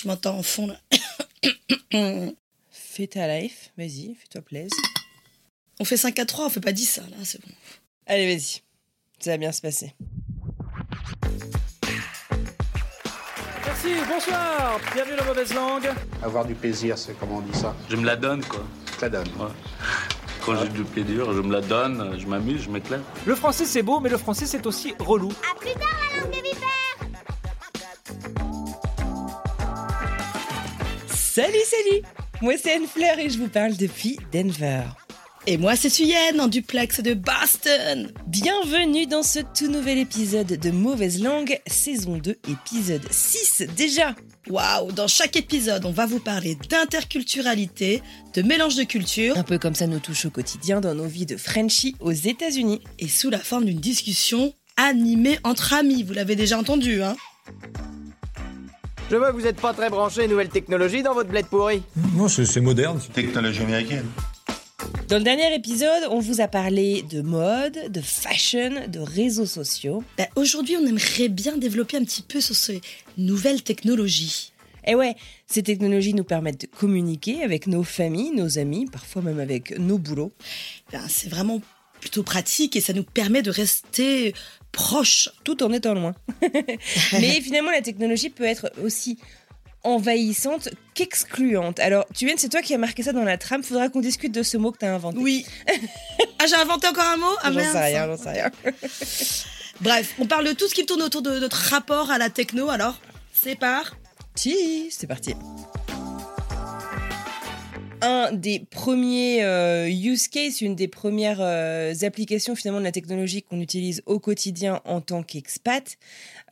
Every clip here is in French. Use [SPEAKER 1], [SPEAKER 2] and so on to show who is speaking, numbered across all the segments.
[SPEAKER 1] Je m'entends en fond là.
[SPEAKER 2] Fais ta life, vas-y, fais-toi plaisir.
[SPEAKER 1] On fait 5 à 3, on fait pas 10 ça là, c'est bon.
[SPEAKER 2] Allez, vas-y. Ça va bien se passer.
[SPEAKER 3] Merci, bonsoir, bienvenue dans Mauvaise Langue.
[SPEAKER 4] Avoir du plaisir, c'est comment on dit ça
[SPEAKER 5] Je me la donne, quoi.
[SPEAKER 4] Ça donne.
[SPEAKER 5] Ouais. Quand j'ai du plaisir, je me la donne, je m'amuse, je m'éclate.
[SPEAKER 3] Le français c'est beau, mais le français c'est aussi relou.
[SPEAKER 6] À plus tard, la langue des vipères
[SPEAKER 2] Salut, salut Moi, c'est Anne Fleur et je vous parle depuis Denver.
[SPEAKER 1] Et moi c'est Suyen en duplex de Boston.
[SPEAKER 2] Bienvenue dans ce tout nouvel épisode de Mauvaise Langue, saison 2, épisode 6 déjà.
[SPEAKER 1] Waouh, dans chaque épisode, on va vous parler d'interculturalité, de mélange de cultures
[SPEAKER 2] Un peu comme ça nous touche au quotidien dans nos vies de Frenchie aux États-Unis.
[SPEAKER 1] et sous la forme d'une discussion animée entre amis. Vous l'avez déjà entendu, hein?
[SPEAKER 7] Je vois que vous êtes pas très branché nouvelle technologie dans votre bled pourri.
[SPEAKER 8] Non, c'est c'est moderne.
[SPEAKER 4] Technologie américaine.
[SPEAKER 2] Dans le dernier épisode, on vous a parlé de mode, de fashion, de réseaux sociaux.
[SPEAKER 1] Bah, Aujourd'hui, on aimerait bien développer un petit peu sur ces nouvelles technologies.
[SPEAKER 2] Et ouais, ces technologies nous permettent de communiquer avec nos familles, nos amis, parfois même avec nos boulots.
[SPEAKER 1] Ben, c'est vraiment plutôt pratique et ça nous permet de rester proches.
[SPEAKER 2] tout en étant loin. Mais finalement, la technologie peut être aussi envahissante qu'excluante. Alors, tu viens, c'est toi qui as marqué ça dans la trame. Faudra qu'on discute de ce mot que tu as inventé.
[SPEAKER 1] Oui. ah, j'ai inventé encore un mot? Ah
[SPEAKER 2] j'en sais rien, j'en sais rien.
[SPEAKER 1] Bref, on parle de tout ce qui tourne autour de notre rapport à la techno. Alors, c'est par.
[SPEAKER 2] Si, c'est parti. Un des premiers euh, use cases, une des premières euh, applications finalement de la technologie qu'on utilise au quotidien en tant qu'expat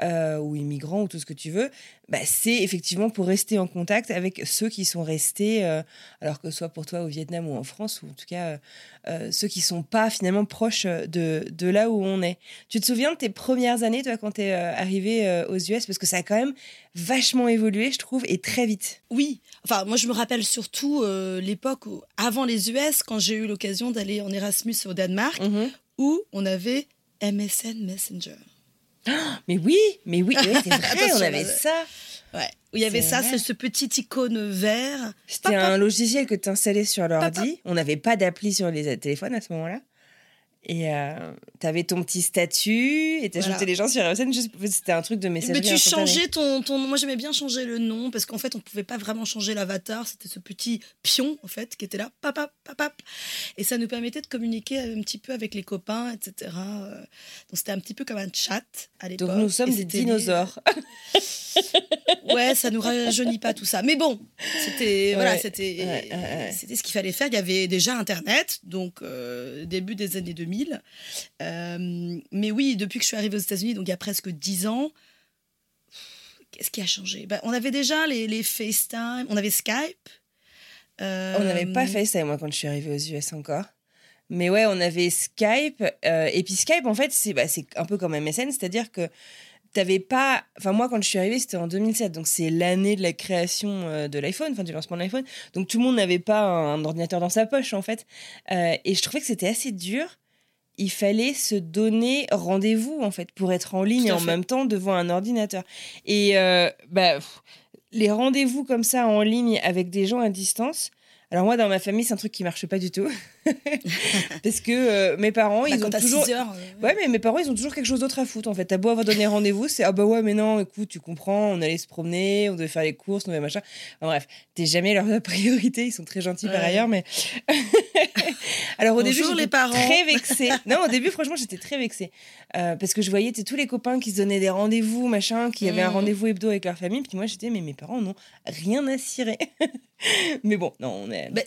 [SPEAKER 2] euh, ou immigrant ou tout ce que tu veux, bah, c'est effectivement pour rester en contact avec ceux qui sont restés, euh, alors que ce soit pour toi au Vietnam ou en France, ou en tout cas euh, euh, ceux qui sont pas finalement proches de, de là où on est. Tu te souviens de tes premières années, toi, quand tu es arrivé euh, aux US Parce que ça a quand même vachement évolué, je trouve, et très vite.
[SPEAKER 1] Oui. Enfin, moi, je me rappelle surtout l'époque où, avant les US, quand j'ai eu l'occasion d'aller en Erasmus au Danemark,
[SPEAKER 2] Mhm.
[SPEAKER 1] où on avait MSN Messenger.
[SPEAKER 2] Mais oui, mais oui, c'est vrai, on avait ça.
[SPEAKER 1] Ouais. Où il y avait ça, c'est ce petit icône vert.
[SPEAKER 2] C'était un logiciel que tu installais sur l'ordi. On n'avait pas d'appli sur les téléphones à ce moment-là. Et tu avais ton petit statut et tu
[SPEAKER 1] Voilà.
[SPEAKER 2] les gens sur juste- C'était un truc de
[SPEAKER 1] Mais
[SPEAKER 2] messagerie
[SPEAKER 1] tu
[SPEAKER 2] instantanée.
[SPEAKER 1] changeais ton, ton. Moi, j'aimais bien changer le nom parce qu'en fait, on pouvait pas vraiment changer l'avatar. C'était ce petit pion, en fait, qui était là, papap, papap. Et ça nous permettait de communiquer un petit peu avec les copains, etc. Euh, Donc, c'était un petit peu comme un chat à l'époque.
[SPEAKER 2] Donc nous sommes
[SPEAKER 1] Et
[SPEAKER 2] des dinosaures.
[SPEAKER 1] Ouais, ça nous rajeunit pas tout ça. Mais bon, c'était voilà, c'était
[SPEAKER 2] ouais, ouais, ouais.
[SPEAKER 1] c'était ce qu'il fallait faire. Il y avait déjà Internet, donc euh, début des années 2000. Euh, mais oui, depuis que je suis arrivée aux États-Unis, donc il y a presque 10 ans, qu'est-ce qui a changé? Ben, On avait déjà les, les FaceTime, on avait Skype. Euh,
[SPEAKER 2] On n'avait pas ça, moi, quand je suis arrivée aux US encore. Mais ouais, on avait Skype. euh, et puis Skype, en fait, c'est bah, c'est un peu comme MSN, c'est-à-dire que t'avais pas. Enfin, moi, quand je suis arrivée, c'était en 2007, donc c'est l'année de la création euh, de l'iPhone, enfin du lancement de l'iPhone. Donc tout le monde n'avait pas un ordinateur dans sa poche, en fait. Euh, et je trouvais que c'était assez dur. Il fallait se donner rendez-vous, en fait, pour être en ligne
[SPEAKER 1] à
[SPEAKER 2] en
[SPEAKER 1] fait.
[SPEAKER 2] même temps devant un ordinateur. Et euh, bah, pff, les rendez-vous comme ça en ligne avec des gens à distance. Alors moi, dans ma famille, c'est un truc qui marche pas du tout. Parce que euh, mes parents,
[SPEAKER 1] Bah,
[SPEAKER 2] ils ont toujours...
[SPEAKER 1] 6 heures. euh,
[SPEAKER 2] Ouais, mais mes parents, ils ont toujours quelque chose d'autre à foutre, en fait. T'as beau avoir donné rendez-vous, c'est « Ah bah ouais, mais non, écoute, tu comprends, on allait se promener, on devait faire les courses, on devait machin. » Enfin, bref, t'es jamais leur priorité, ils sont très gentils par ailleurs, mais... Alors au début, j'étais
[SPEAKER 1] les parents.
[SPEAKER 2] très vexée. Non, au début, franchement, j'étais très vexée. Euh, parce que je voyais tous les copains qui se donnaient des rendez-vous, machin, qui avaient un
[SPEAKER 1] Mhm.
[SPEAKER 2] rendez-vous hebdo avec leur famille. Puis moi, j'étais, mais mes parents n'ont rien à cirer. mais bon, non, on.
[SPEAKER 1] Mais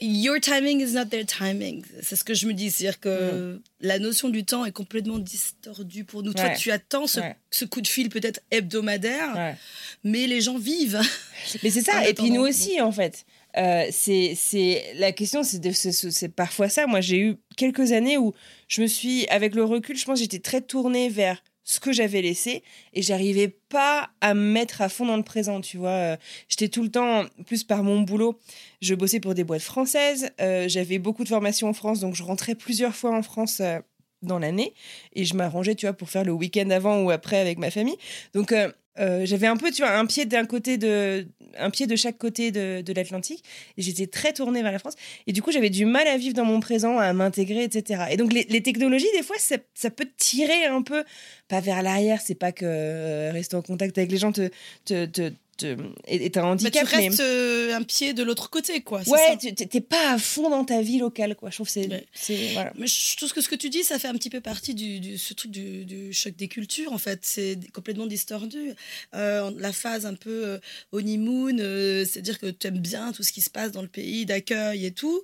[SPEAKER 1] Your timing is not their timing. C'est ce que je me dis. C'est-à-dire que la notion du temps est complètement distordue pour nous. Toi, tu attends ce,
[SPEAKER 2] Ouais.
[SPEAKER 1] ce coup de fil peut-être hebdomadaire,
[SPEAKER 2] Ouais.
[SPEAKER 1] mais les gens vivent.
[SPEAKER 2] Mais c'est ça, et puis nous aussi, en fait. Euh, c'est c'est la question c'est c'est parfois ça moi j'ai eu quelques années où je me suis avec le recul je pense j'étais très tournée vers ce que j'avais laissé et j'arrivais pas à me mettre à fond dans le présent tu vois. Euh, j'étais tout le temps plus par mon boulot je bossais pour des boîtes françaises euh, j'avais beaucoup de formations en France donc je rentrais plusieurs fois en France euh, dans l'année et je m'arrangeais tu vois pour faire le week-end avant ou après avec ma famille. Donc euh, j'avais un peu tu vois un pied d'un côté de un pied de chaque côté de, de l'Atlantique. J'étais très tournée vers la France. Et du coup j'avais du mal à vivre dans mon présent à m'intégrer etc et donc les, technologies des fois ça, ça peut tirer un peu. Pas vers l'arrière c'est pas que euh, rester en contact avec les gens te, te, te- est, un
[SPEAKER 1] Bah, tu
[SPEAKER 2] handicap mais
[SPEAKER 1] restes euh, un pied de l'autre côté, quoi.
[SPEAKER 2] ouais t'es pas à fond dans ta vie locale quoi je trouve que c'est c'est- voilà
[SPEAKER 1] Mais je trouve que ce que tu dis, ça fait un petit peu partie du, du- ce truc du, du choc des cultures, en fait. C'est complètement distordu. Euh, la phase un peu euh, honeymoon, euh, c'est-à-dire que tu aimes bien tout ce qui se passe dans le pays, d'accueil et tout.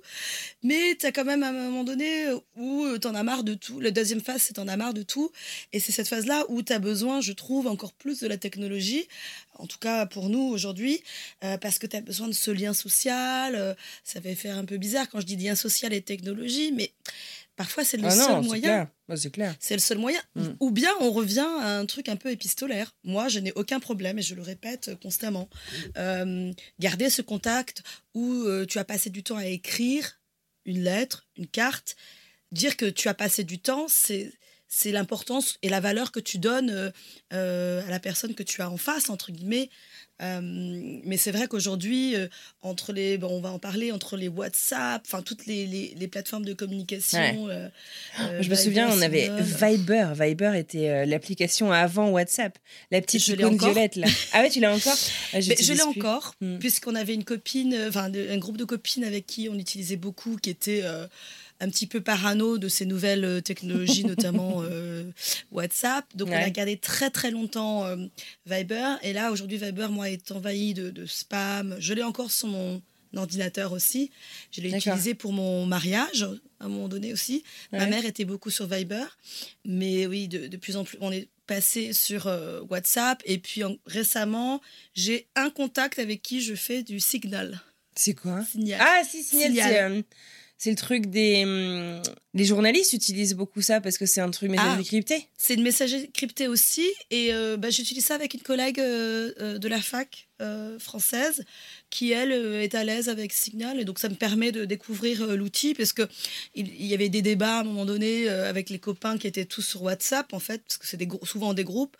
[SPEAKER 1] Mais tu as quand même à un moment donné où tu en as marre de tout. La deuxième phase, c'est t'en as marre de tout. Et c'est cette phase-là où tu as besoin, je trouve, encore plus de la technologie. En tout cas, pour nous, aujourd'hui, euh, parce que tu as besoin de ce lien social. euh, ça va faire un peu bizarre quand je dis lien social et technologie, mais parfois c'est le
[SPEAKER 2] ah
[SPEAKER 1] seul
[SPEAKER 2] non
[SPEAKER 1] moyen.
[SPEAKER 2] c'est clair
[SPEAKER 1] C'est le seul moyen.
[SPEAKER 2] Mm.
[SPEAKER 1] Ou bien on revient à un truc un peu épistolaire. Moi, je n'ai aucun problème et je le répète constamment. Euh, garder ce contact où tu as passé du temps à écrire une lettre, une carte, dire que tu as passé du temps, c'est c'est l'importance et la valeur que tu donnes euh, euh, à la personne que tu as en face, entre guillemets. Euh, mais c'est vrai qu'aujourd'hui, euh, entre les, bon, on va en parler, entre les WhatsApp, enfin toutes les, les, les plateformes de communication.
[SPEAKER 2] Ouais.
[SPEAKER 1] euh,
[SPEAKER 2] je me
[SPEAKER 1] Viber,
[SPEAKER 2] souviens, on avait. Viber. Viber était l'application avant WhatsApp. La petite icône violette, là. Ah ouais, tu l'as encore Ah,
[SPEAKER 1] je l'ai encore,
[SPEAKER 2] Hmm.
[SPEAKER 1] puisqu'on avait une copine, enfin un groupe de copines avec qui on utilisait beaucoup, qui était un petit peu parano de ces nouvelles euh, technologies, notamment euh, WhatsApp. Donc on a gardé très très longtemps euh, Viber. Et là, aujourd'hui, Viber, moi, est envahi de, de spam. Je l'ai encore sur mon ordinateur aussi. Je l'ai utilisé pour mon mariage à un moment donné aussi. Ma mère était beaucoup sur Viber. Mais oui, de, de plus en plus, on est passé sur euh, WhatsApp. Et puis en- récemment, j'ai un contact avec qui je fais du signal.
[SPEAKER 2] C'est quoi?
[SPEAKER 1] Signal.
[SPEAKER 2] Ah, si, Signal,
[SPEAKER 1] Signal.
[SPEAKER 2] C'est le truc des. hum, les journalistes utilisent beaucoup ça parce que c'est un truc messagerie
[SPEAKER 1] Ah.
[SPEAKER 2] cryptée.
[SPEAKER 1] C'est une messagerie cryptée aussi. Et euh, bah, j'utilise ça avec une collègue euh, euh, de la fac euh, française qui, elle, euh, est à l'aise avec Signal. Et donc, ça me permet de découvrir euh, l'outil parce que il, y avait des débats à un moment donné euh, avec les copains qui étaient tous sur WhatsApp, en fait, parce que c'est des souvent des groupes.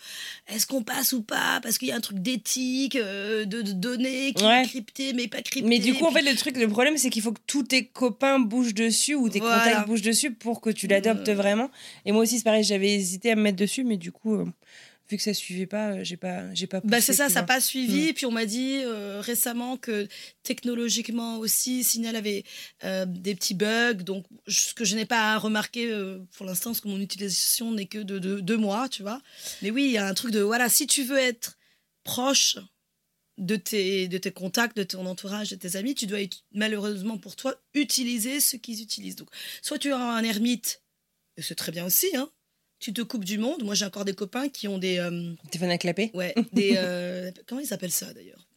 [SPEAKER 1] Est-ce qu'on passe ou pas? Parce qu'il y a un truc d'éthique, de, de données qui
[SPEAKER 2] Ouais.
[SPEAKER 1] est crypté, mais pas crypté.
[SPEAKER 2] Mais du coup, en fait, le truc, le problème, c'est qu'il faut que tous tes copains bougent dessus ou tes
[SPEAKER 1] Voilà.
[SPEAKER 2] contacts bougent dessus pour que tu l'adoptes vraiment. Et moi aussi, c'est pareil, j'avais hésité à me mettre dessus, mais du coup, vu que ça suivait pas, euh, j'ai pas, j'ai pas.
[SPEAKER 1] Bah c'est ça, ça n'a pas suivi.
[SPEAKER 2] Mm.
[SPEAKER 1] Et puis on m'a dit euh, récemment que technologiquement aussi, Signal avait euh, des petits bugs. Donc ce que je n'ai pas remarqué euh, pour l'instant, parce que mon utilisation n'est que de, de deux mois, tu vois. Mais oui, il y a un truc de, voilà, si tu veux être proche de tes, de tes contacts, de ton entourage, de tes amis, tu dois malheureusement pour toi utiliser ce qu'ils utilisent. Donc soit tu es un ermite, et c'est très bien aussi, hein. Tu te coupes du monde. Moi, j'ai encore des copains qui ont des, euh,
[SPEAKER 2] Téléphone à clapper
[SPEAKER 1] Ouais, des. euh, comment ils appellent ça d'ailleurs?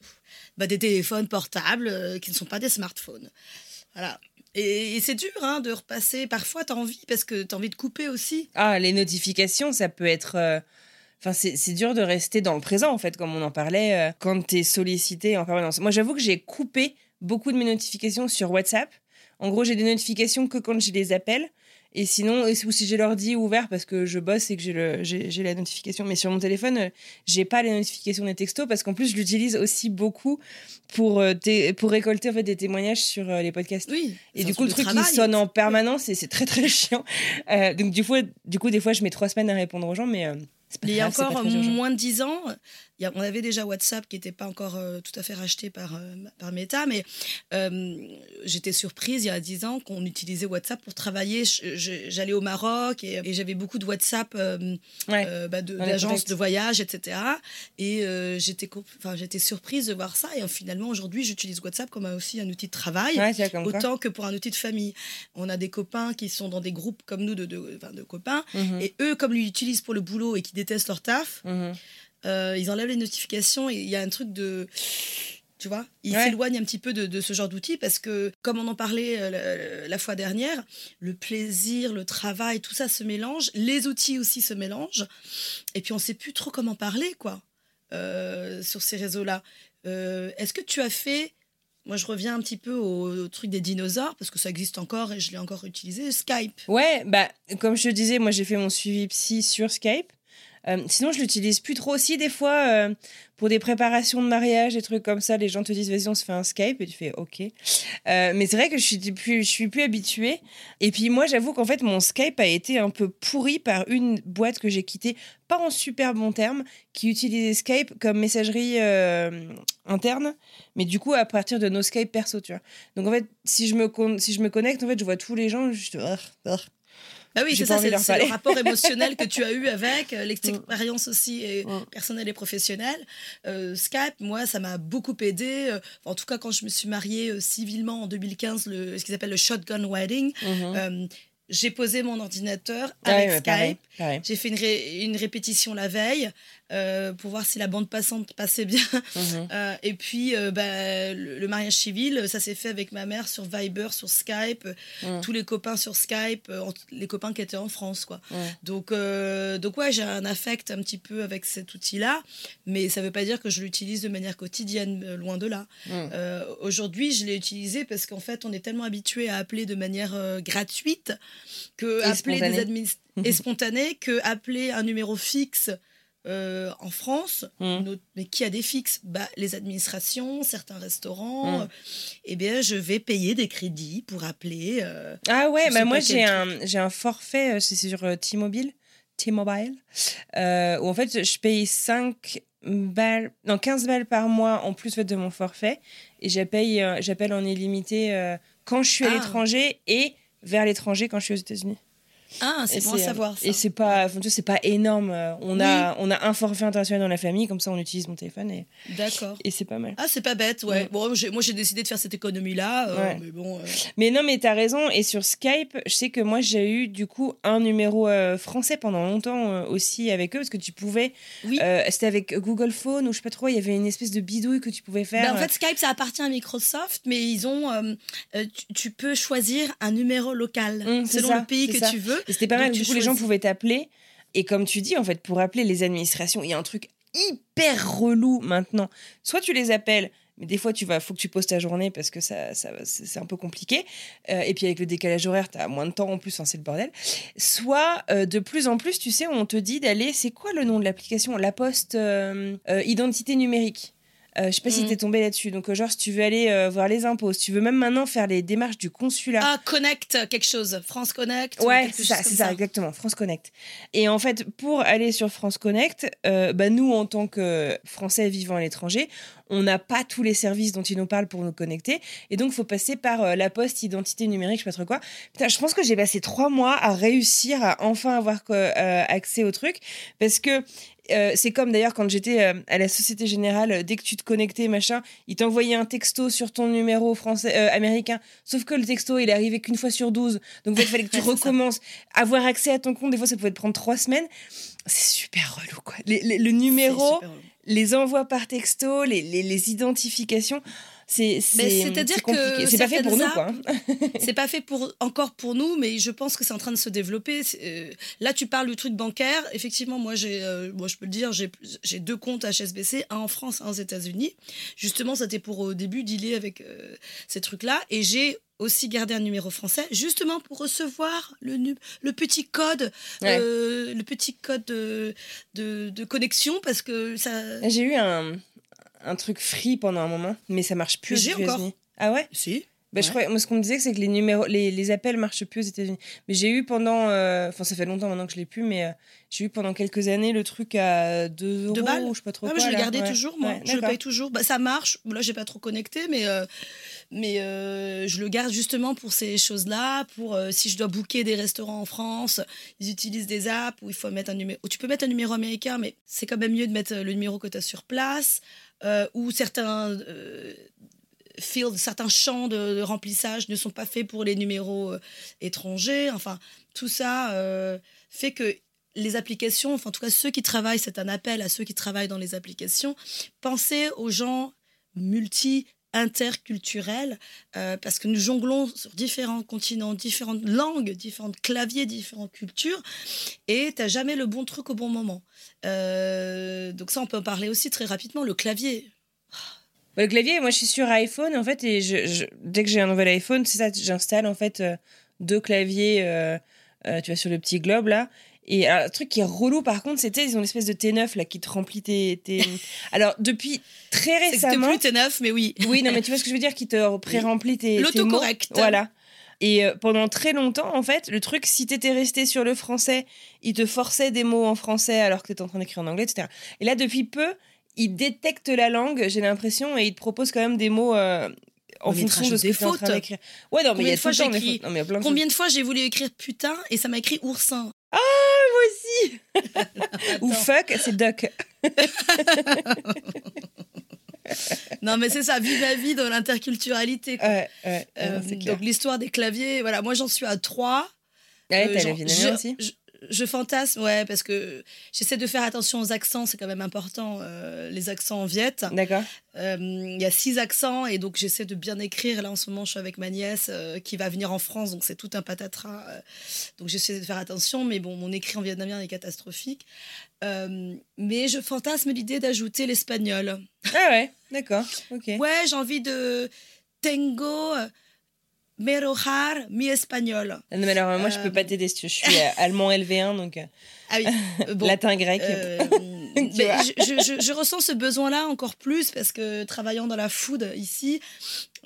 [SPEAKER 1] Bah, Des téléphones portables euh, qui ne sont pas des smartphones. Voilà. Et, et c'est dur hein, de repasser. Parfois, tu as envie, parce que tu as envie de couper aussi.
[SPEAKER 2] Ah, les notifications, ça peut être. euh, Enfin, c'est dur de rester dans le présent, en fait, comme on en parlait, quand tu es sollicité en permanence. Moi, j'avoue que j'ai coupé beaucoup de mes notifications sur WhatsApp. En gros, j'ai des notifications que quand je les appelle. Et sinon, ou si j'ai l'ordi ouvert parce que je bosse et que j'ai le- j'ai j'ai la notification. Mais sur mon téléphone, euh, j'ai pas les notifications des textos parce qu'en plus, je l'utilise aussi beaucoup pour, euh, pour récolter en fait, des témoignages sur euh, les podcasts.
[SPEAKER 1] Oui.
[SPEAKER 2] Et du coup, le
[SPEAKER 1] truc travail.
[SPEAKER 2] sonne en permanence et c'est très très chiant. Euh, donc du coup, du coup, des fois, je mets trois semaines à répondre aux gens, mais euh, C'est pas
[SPEAKER 1] Il y a encore moins de 10 ans, il y a- on avait déjà WhatsApp qui n'était pas encore euh, tout à fait racheté par, euh, par Meta, mais euh, j'étais surprise il y a 10 ans qu'on utilisait WhatsApp pour travailler. J'allais au Maroc et, et j'avais beaucoup de WhatsApp
[SPEAKER 2] Ouais.
[SPEAKER 1] bah, d'agences de voyage, etc. Et j'étais surprise de voir ça. Et finalement, aujourd'hui, j'utilise WhatsApp comme aussi un outil de travail.
[SPEAKER 2] Ouais, comme.
[SPEAKER 1] Autant que pour un outil de famille. On a des copains qui sont dans des groupes comme nous de, de, copains.
[SPEAKER 2] Mhm.
[SPEAKER 1] Et eux, comme ils l'utilisent pour le boulot et qui détestent leur taf,
[SPEAKER 2] Mhm.
[SPEAKER 1] Euh, ils enlèvent les notifications et il y a un truc de. Tu vois, ils
[SPEAKER 2] Ouais.
[SPEAKER 1] s'éloignent un petit peu de, de ce genre d'outils parce que, comme on en parlait euh, la, la fois dernière, le plaisir, le travail, tout ça se mélange. Les outils aussi se mélangent. Et puis, on ne sait plus trop comment parler, quoi, euh, sur ces réseaux-là. Euh, Est-ce que tu as fait. Moi, je reviens un petit peu au, au truc des dinosaures parce que ça existe encore et je l'ai encore utilisé. Skype?
[SPEAKER 2] Ouais, bah, comme je te disais, moi j'ai fait mon suivi psy sur Skype. Euh, sinon, je l'utilise plus trop aussi. Des fois, euh, pour des préparations de mariage, des trucs comme ça, les gens te disent vas-y, on se fait un Skype. Et tu fais ok. Euh, mais c'est vrai que je suis plus, suis plus habituée. Et puis, moi, j'avoue qu'en fait, mon Skype a été un peu pourri par une boîte que j'ai quittée, pas en super bon terme, qui utilisait Skype comme messagerie interne. Mais du coup, à partir de nos Skype perso, tu vois. Donc, en fait, si je me, si je me connecte, en fait, je vois tous les gens. Je...
[SPEAKER 1] Ah oui, c'est ça, c'est le rapport émotionnel que tu as eu avec, euh, l'expérience aussi et
[SPEAKER 2] Mm.
[SPEAKER 1] personnelle et professionnelle. Euh, Skype, moi, ça m'a beaucoup aidé. Euh, en tout cas, quand je me suis mariée civilement en 2015, le, ce qu'ils appellent le shotgun wedding, euh, j'ai posé mon ordinateur
[SPEAKER 2] Ah
[SPEAKER 1] avec
[SPEAKER 2] ouais,
[SPEAKER 1] Skype. J'ai fait une, ré- une répétition la veille euh, pour voir si la bande passante passait bien.
[SPEAKER 2] Mhm.
[SPEAKER 1] Euh, et puis, euh, bah, le, le mariage civil, ça s'est fait avec ma mère sur Viber, sur Skype,
[SPEAKER 2] Mm.
[SPEAKER 1] tous les copains sur Skype, les copains qui étaient en France, quoi.
[SPEAKER 2] Mm.
[SPEAKER 1] Donc, donc ouais, j'ai un affect un petit peu avec cet outil-là, mais ça veut pas dire que je l'utilise de manière quotidienne, loin de là. Aujourd'hui, je l'ai utilisé parce qu'en fait, on est tellement habitué à appeler de manière gratuite que
[SPEAKER 2] Et
[SPEAKER 1] appeler
[SPEAKER 2] spontanée.
[SPEAKER 1] des et spontané que appeler un numéro fixe. Euh, en France,
[SPEAKER 2] Mm.
[SPEAKER 1] nos- mais qui a des fixes? Bah, Les administrations, certains restaurants.
[SPEAKER 2] Mm.
[SPEAKER 1] euh, eh bien, je vais payer des crédits pour appeler. euh,
[SPEAKER 2] Ah ouais, bah moi j'ai un, j'ai un forfait, c'est sur T-Mobile, T-Mobile, où en fait je paye 5 balles, non 15 balles par mois en plus de mon forfait et j'appelle, j'appelle en illimité quand je suis à
[SPEAKER 1] Ah.
[SPEAKER 2] l'étranger et vers l'étranger quand je suis aux États-unis.
[SPEAKER 1] Ah, c'est bon à
[SPEAKER 2] euh,
[SPEAKER 1] savoir. Ça.
[SPEAKER 2] Et c'est pas, enfin, c'est pas énorme. euh, On a, on a un forfait international dans la famille, comme ça on utilise mon téléphone et,
[SPEAKER 1] D'accord.
[SPEAKER 2] et c'est pas mal.
[SPEAKER 1] Ah, c'est pas bête, ouais. Bon, moi, j'ai décidé de faire cette économie-là, euh,
[SPEAKER 2] Ouais.
[SPEAKER 1] mais bon. euh,
[SPEAKER 2] Mais non, mais t'as raison. Et sur Skype, je sais que moi, j'ai eu du coup un numéro euh, français pendant longtemps euh, aussi avec eux, parce que tu pouvais.
[SPEAKER 1] Oui.
[SPEAKER 2] euh, C'était avec Google Phone ou je sais pas trop, il y avait une espèce de bidouille que tu pouvais faire.
[SPEAKER 1] Ben, en fait, Skype, ça appartient à Microsoft, mais ils ont. euh, euh, tu, tu peux choisir un numéro local
[SPEAKER 2] c'est
[SPEAKER 1] selon
[SPEAKER 2] ça,
[SPEAKER 1] le pays que
[SPEAKER 2] ça.
[SPEAKER 1] tu veux.
[SPEAKER 2] Et c'était pas mal. Du coup, les gens pouvaient t'appeler. Et comme tu dis, en fait, pour appeler les administrations, il y a un truc hyper relou maintenant. Soit tu les appelles. Mais des fois, tu vas, faut que tu poses ta journée parce que ça, ça, c'est c'est un peu compliqué. Euh, et puis avec le décalage horaire, tu as moins de temps en plus, hein, c'est le bordel. Soit euh, de plus en plus, tu sais, on te dit d'aller, c'est quoi le nom de l'application? La Poste euh, Identité numérique. Euh, je sais pas si
[SPEAKER 1] Mhm.
[SPEAKER 2] t'es tombé là-dessus. Donc, euh, genre, si tu veux aller euh, voir les impôts, si tu veux même maintenant faire les démarches du consulat.
[SPEAKER 1] Ah, Connect, quelque chose. France Connect. ou
[SPEAKER 2] Ouais, c'est ça, c'est ça, exactement, France Connect. Et en fait, pour aller sur France Connect, euh, bah, nous, en tant que Français vivant à l'étranger, on n'a pas tous les services dont ils nous parlent pour nous connecter. Et donc, il faut passer par euh, la poste, identité numérique, je sais pas trop quoi. Putain, je pense que j'ai passé trois mois à réussir à enfin avoir euh, accès au truc. Parce que euh, c'est comme d'ailleurs quand j'étais euh, à la Société Générale, euh, dès que tu te connectais, machin, ils t'envoyaient un texto sur ton numéro français, américain. Sauf que le texto, il arrivé qu'une fois sur 12. Donc, il fallait que tu recommences. Avoir accès à ton compte, des fois, ça pouvait te prendre trois semaines. C'est super relou, quoi. Les- les- le numéro, les envois par texto, les identifications, c'est
[SPEAKER 1] c'est-à-dire
[SPEAKER 2] c'est compliqué.
[SPEAKER 1] que
[SPEAKER 2] C'est pas fait pour nous, quoi. hein.
[SPEAKER 1] c'est pas fait pour encore pour nous, mais je pense que c'est en train de se développer. Euh, là, tu parles du truc bancaire. Effectivement, moi, j'ai, euh, moi, je peux le dire, j'ai, deux comptes HSBC, un en France, un aux États-Unis. Justement, c'était pour au début dealer avec euh, ces trucs-là, et j'ai aussi gardé un numéro français, justement pour recevoir le, le petit code,
[SPEAKER 2] Ouais.
[SPEAKER 1] euh, le petit code de, de, de connexion, parce que ça.
[SPEAKER 2] J'ai eu un, un truc free pendant un moment, mais ça marche plus. Aux États-Unis.
[SPEAKER 1] encore.
[SPEAKER 2] Ah ouais?
[SPEAKER 1] Si.
[SPEAKER 2] Bah, Je crois, moi, ce qu'on me disait, c'est que les, numéros, les, les appels marchent plus aux États-Unis. Mais j'ai eu pendant. euh, Enfin, ça fait longtemps maintenant que je l'ai plus, mais euh, j'ai eu pendant quelques années le truc à 2 euros.
[SPEAKER 1] Balles
[SPEAKER 2] ou je sais pas trop
[SPEAKER 1] Ah,
[SPEAKER 2] quoi.
[SPEAKER 1] mais je le gardais
[SPEAKER 2] Ouais.
[SPEAKER 1] toujours, moi.
[SPEAKER 2] Ouais,
[SPEAKER 1] je le paye toujours. Bah, ça marche. Là, j'ai pas trop connecté, mais, euh, mais je le garde justement pour ces choses-là. Pour si je dois booker des restaurants en France, ils utilisent des apps où il faut mettre un numéro. Tu peux mettre un numéro américain, mais c'est quand même mieux de mettre le numéro que tu as sur place. Euh, ou certains. euh, fields, certains champs de, de remplissage ne sont pas faits pour les numéros euh, étrangers. Enfin, tout ça euh, fait que les applications, enfin en tout cas ceux qui travaillent, c'est un appel à ceux qui travaillent dans les applications, pensez aux gens multi interculturels euh, parce que nous jonglons sur différents continents, différentes langues, différents claviers, différentes cultures et t'as jamais le bon truc au bon moment. Euh, donc ça on peut en parler aussi très rapidement. Le clavier,
[SPEAKER 2] Bah, le clavier, moi je suis sur iPhone en fait, et dès que j'ai un nouvel iPhone, c'est ça, j'installe en fait euh, deux claviers, euh, tu vois, sur le petit globe là. Et alors, le truc qui est relou par contre, c'était ils ont une espèce de T9 là qui te remplit tes. tes- Alors depuis très
[SPEAKER 1] c'est que c'était
[SPEAKER 2] récemment.
[SPEAKER 1] plus T9, mais oui.
[SPEAKER 2] Oui, non, mais tu vois ce que je veux dire, qui te pré-remplit tes.
[SPEAKER 1] L'autocorrect.
[SPEAKER 2] Voilà. Et euh, pendant très longtemps, en fait, le truc, si t'étais resté sur le français, il te forçait des mots en français alors que t'étais en train d'écrire en anglais, etc. Et là, depuis peu, il détecte la langue, j'ai l'impression, et il te propose quand même des mots euh, en
[SPEAKER 1] mais
[SPEAKER 2] fonction de ce que
[SPEAKER 1] des
[SPEAKER 2] t'es en train
[SPEAKER 1] fautes.
[SPEAKER 2] d'écrire. Ouais, non, mais il y a
[SPEAKER 1] de fois
[SPEAKER 2] plein de
[SPEAKER 1] Combien de fois j'ai voulu écrire putain et ça m'a écrit oursin
[SPEAKER 2] choses. Ou fuck, c'est duck.
[SPEAKER 1] Non mais c'est ça, vive ma vie dans l'interculturalité. quoi.
[SPEAKER 2] Ouais, ouais,
[SPEAKER 1] Euh, donc l'histoire des claviers, voilà, moi j'en suis à trois.
[SPEAKER 2] Ouais,
[SPEAKER 1] Euh,
[SPEAKER 2] t'as vietnamien
[SPEAKER 1] je-
[SPEAKER 2] aussi
[SPEAKER 1] je, je fantasme, ouais, parce que j'essaie de faire attention aux accents, c'est quand même important, euh, les accents en viet.
[SPEAKER 2] D'accord.
[SPEAKER 1] Euh, Il y a six accents et donc j'essaie de bien écrire. Là en ce moment, je suis avec ma nièce euh, qui va venir en France, donc c'est tout un patatras. donc j'essaie de faire attention, mais bon, mon écrit en vietnamien est catastrophique. Mais je fantasme l'idée d'ajouter l'espagnol.
[SPEAKER 2] Ah ouais, d'accord. Ok.
[SPEAKER 1] Ouais, j'ai envie de tengo euh, merojar mi espagnol.
[SPEAKER 2] Non, mais alors, moi, je
[SPEAKER 1] Euh,
[SPEAKER 2] peux pas t'aider tu veux. Je suis euh, allemand LV1, donc euh,
[SPEAKER 1] Ah oui, euh, bon.
[SPEAKER 2] latin grec.
[SPEAKER 1] Euh, mais je, je- je- je ressens ce besoin-là encore plus parce que travaillant dans la food ici,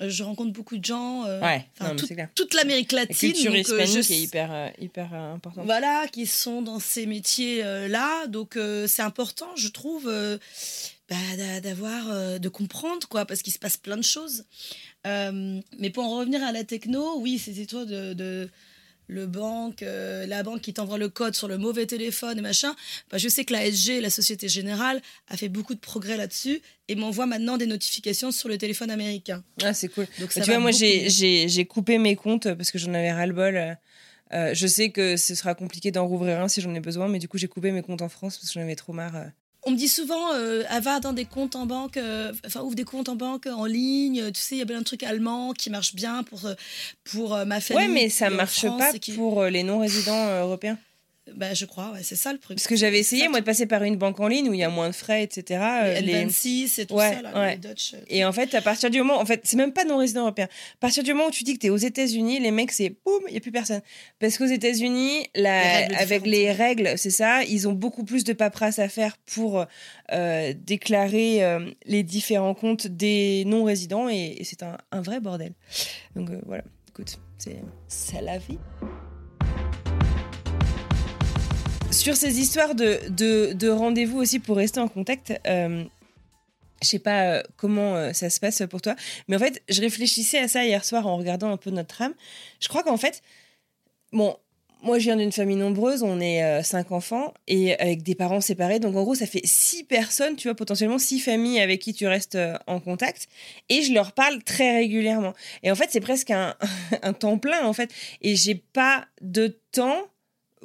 [SPEAKER 1] euh, je rencontre beaucoup de gens, euh,
[SPEAKER 2] Ouais, non,
[SPEAKER 1] tout- toute l'Amérique
[SPEAKER 2] La
[SPEAKER 1] latine,
[SPEAKER 2] culture
[SPEAKER 1] donc, euh,
[SPEAKER 2] hispanique
[SPEAKER 1] je-
[SPEAKER 2] est hyper, euh, hyper euh, importante.
[SPEAKER 1] voilà, qui sont dans ces métiers-là. Donc euh, c'est important, je trouve, euh, bah, d'a- d'avoir, euh, de comprendre quoi, parce qu'il se passe plein de choses. Euh, mais pour en revenir à la techno, oui, c'était toi de, de- le banque, euh, la banque qui t'envoie le code sur le mauvais téléphone et machin. Bah, je sais que la SG, la Société Générale, a fait beaucoup de progrès là-dessus et m'envoie maintenant des notifications sur le téléphone américain.
[SPEAKER 2] Ah, c'est cool.
[SPEAKER 1] Donc
[SPEAKER 2] Bah,
[SPEAKER 1] ça
[SPEAKER 2] tu vois, moi, j'ai- coupé mes comptes parce que j'en avais ras-le-bol. euh, je sais que ce sera compliqué d'en rouvrir un si j'en ai besoin, mais du coup, j'ai coupé mes comptes en France parce que j'en avais trop marre.
[SPEAKER 1] On me dit souvent, euh, ah, va dans des comptes en banque, euh, enfin ouvre des comptes en banque en ligne. Tu sais, il y a plein de trucs allemands qui marchent bien pour, euh, pour euh, ma famille.
[SPEAKER 2] Ouais, mais ça
[SPEAKER 1] en
[SPEAKER 2] marche
[SPEAKER 1] France
[SPEAKER 2] pas
[SPEAKER 1] qui-
[SPEAKER 2] pour les non-résidents européens.
[SPEAKER 1] Bah, je crois, ouais, c'est ça le truc.
[SPEAKER 2] Parce que j'avais essayé, moi, de passer par une banque en ligne où il y a moins de frais, etc. euh,
[SPEAKER 1] les
[SPEAKER 2] les-
[SPEAKER 1] N26 et tout
[SPEAKER 2] Ouais,
[SPEAKER 1] ça, là,
[SPEAKER 2] ouais.
[SPEAKER 1] les Dutch. euh,
[SPEAKER 2] Et en fait, à partir du moment, en fait, c'est même pas non-résident européen. À partir du moment où tu dis que tu es aux États-Unis, les mecs, c'est boum, il n'y a plus personne. Parce qu'aux États-Unis, avec les règles, c'est ça, ils ont beaucoup plus de paperasse à faire pour euh, déclarer euh, les différents comptes des non-résidents et, et c'est un, un vrai bordel. Donc voilà, écoute, c'est la vie. Sur ces histoires de, de, de rendez-vous aussi pour rester en contact, euh, je sais pas euh, comment euh, ça se passe pour toi, mais en fait, je réfléchissais à ça hier soir en regardant un peu notre âme. Je crois qu'en fait, bon, moi je viens d'une famille nombreuse, on est euh, cinq enfants et avec des parents séparés, donc en gros, ça fait six personnes, tu vois, potentiellement six familles avec qui tu restes en contact et je leur parle très régulièrement. Et en fait, c'est presque un, un temps plein en fait, et j'ai pas de temps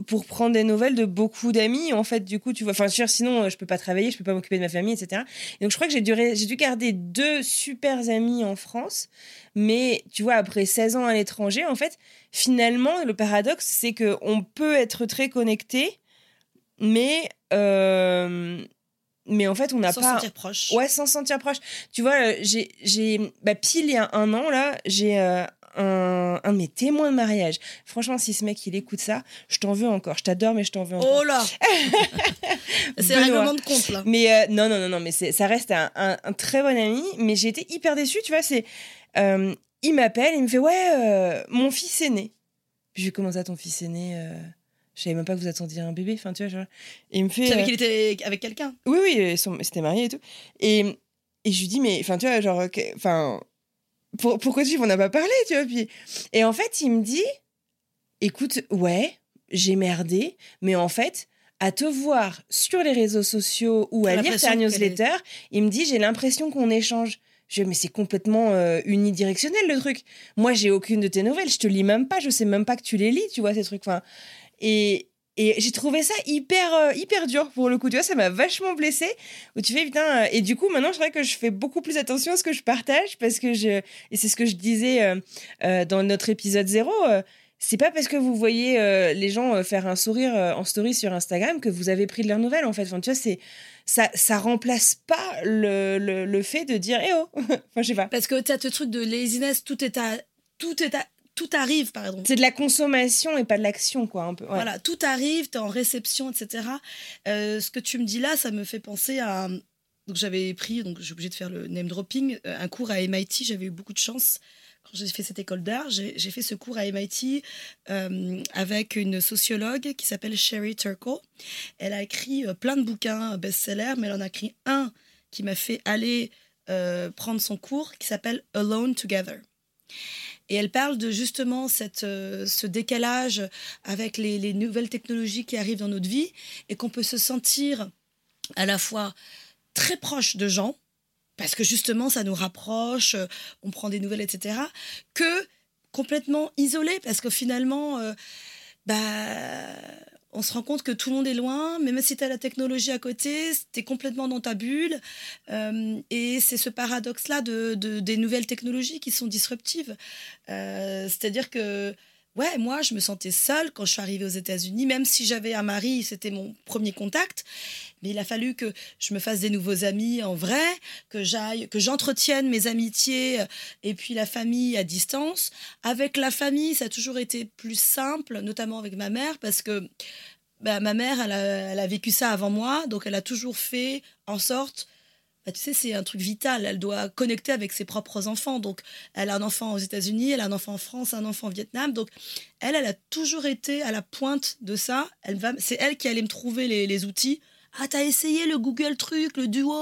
[SPEAKER 2] pour prendre des nouvelles de beaucoup d'amis en fait du coup tu vois enfin sinon euh, je peux pas travailler je peux pas m'occuper de ma famille etc Et donc je crois que j'ai dû j'ai dû garder deux super amis en France mais tu vois après 16 ans à l'étranger en fait finalement le paradoxe c'est que on peut être très connecté mais euh, mais en fait on n'a
[SPEAKER 1] sans
[SPEAKER 2] pas
[SPEAKER 1] sentir proche.
[SPEAKER 2] Ouais, sans se sentir proche. Tu vois, euh, j'ai, j'ai, bah, pile il y a un an, là, j'ai euh, un, un de mes témoins de mariage. Franchement, si ce mec, il écoute ça, je t'en veux encore. Je t'adore, mais je t'en veux encore.
[SPEAKER 1] Oh là C'est un règlement de compte là.
[SPEAKER 2] Mais euh, non, non, non, non, mais ça reste un, un- un très bon ami. Mais j'ai été hyper déçue, tu vois. C'est, euh, il m'appelle, il me fait Ouais, euh, mon fils est né. Puis je lui comment ça, ton fils est né Je savais même pas que vous attendiez un bébé. Enfin, tu vois, genre. Et il me fait.
[SPEAKER 1] Tu savais
[SPEAKER 2] euh,
[SPEAKER 1] qu'il était avec quelqu'un?
[SPEAKER 2] Oui, oui, s'étaient mariés et tout. Et, et je lui dis, mais, enfin, tu vois, genre, enfin, pour- pourquoi tu m'en as pas parlé, tu vois puis, Et en fait, il me dit, écoute, ouais, j'ai merdé, mais en fait, à te voir sur les réseaux sociaux ou à lire ta newsletter, il me dit, j'ai l'impression qu'on échange. Je mais c'est complètement euh, unidirectionnel le truc. Moi, j'ai aucune de tes nouvelles, je te lis même pas, je sais même pas que tu les lis, tu vois, ces trucs. Enfin, et, et j'ai trouvé ça hyper, euh, hyper dur pour le coup, tu vois, ça m'a vachement blessée. Où tu fais, putain, euh, et du coup, maintenant, je dirais que je fais beaucoup plus attention à ce que je partage parce que je, et c'est ce que je disais euh, dans notre épisode zéro, euh, c'est pas parce que vous voyez les gens faire un sourire en story sur Instagram que vous avez pris de leurs nouvelles, en fait. Tu vois, c'est, ça, ça remplace pas le, le, le fait de dire, eh oh, enfin, je sais pas.
[SPEAKER 1] Parce que tu as ce truc de laziness, tout est à. Tout est à. Tout arrive, pardon.
[SPEAKER 2] C'est de la consommation et pas de l'action, quoi, un peu. ouais.
[SPEAKER 1] Voilà, tout arrive, tu es en réception, etc. Euh, ce que tu me dis là, ça me fait penser à. Donc j'avais pris, donc j'ai obligé de faire le name dropping, euh, un cours à MIT, j'avais eu beaucoup de chance. Quand j'ai fait cette école d'art, j'ai fait ce cours à MIT euh, avec une sociologue qui s'appelle Sherry Turkle. Elle a écrit plein de bouquins best-sellers, mais elle en a écrit un qui m'a fait aller euh, prendre son cours, qui s'appelle Alone Together. Et elle parle de justement cette, euh, ce décalage avec les, les nouvelles technologies qui arrivent dans notre vie et qu'on peut se sentir à la fois très proche de gens, parce que justement ça nous rapproche, euh, on prend des nouvelles, etc., que complètement isolé, parce que finalement, euh, bah, on se rend compte que tout le monde est loin, même si tu as la technologie à côté, tu es complètement dans ta bulle. Euh, et c'est ce paradoxe-là de- des nouvelles technologies qui sont disruptives. Euh, C'est-à-dire que, ouais, moi, je me sentais seule quand je suis arrivée aux États-Unis, même si j'avais un mari, c'était mon premier contact. Mais il a fallu que je me fasse des nouveaux amis en vrai, que j'aille, que j'entretienne mes amitiés euh, et puis la famille à distance. Avec la famille, ça a toujours été plus simple, notamment avec ma mère, parce que bah, ma mère, elle a, vécu ça avant moi, donc elle a toujours fait en sorte. bah, tu sais, c'est un truc vital. Elle doit connecter avec ses propres enfants. Donc, elle a un enfant aux États-Unis, elle a un enfant en France, un enfant au Vietnam. Donc, elle, elle a toujours été à la pointe de ça. Elle va, c'est elle qui allait me trouver les outils. Ah, t'as essayé le Google truc, le duo,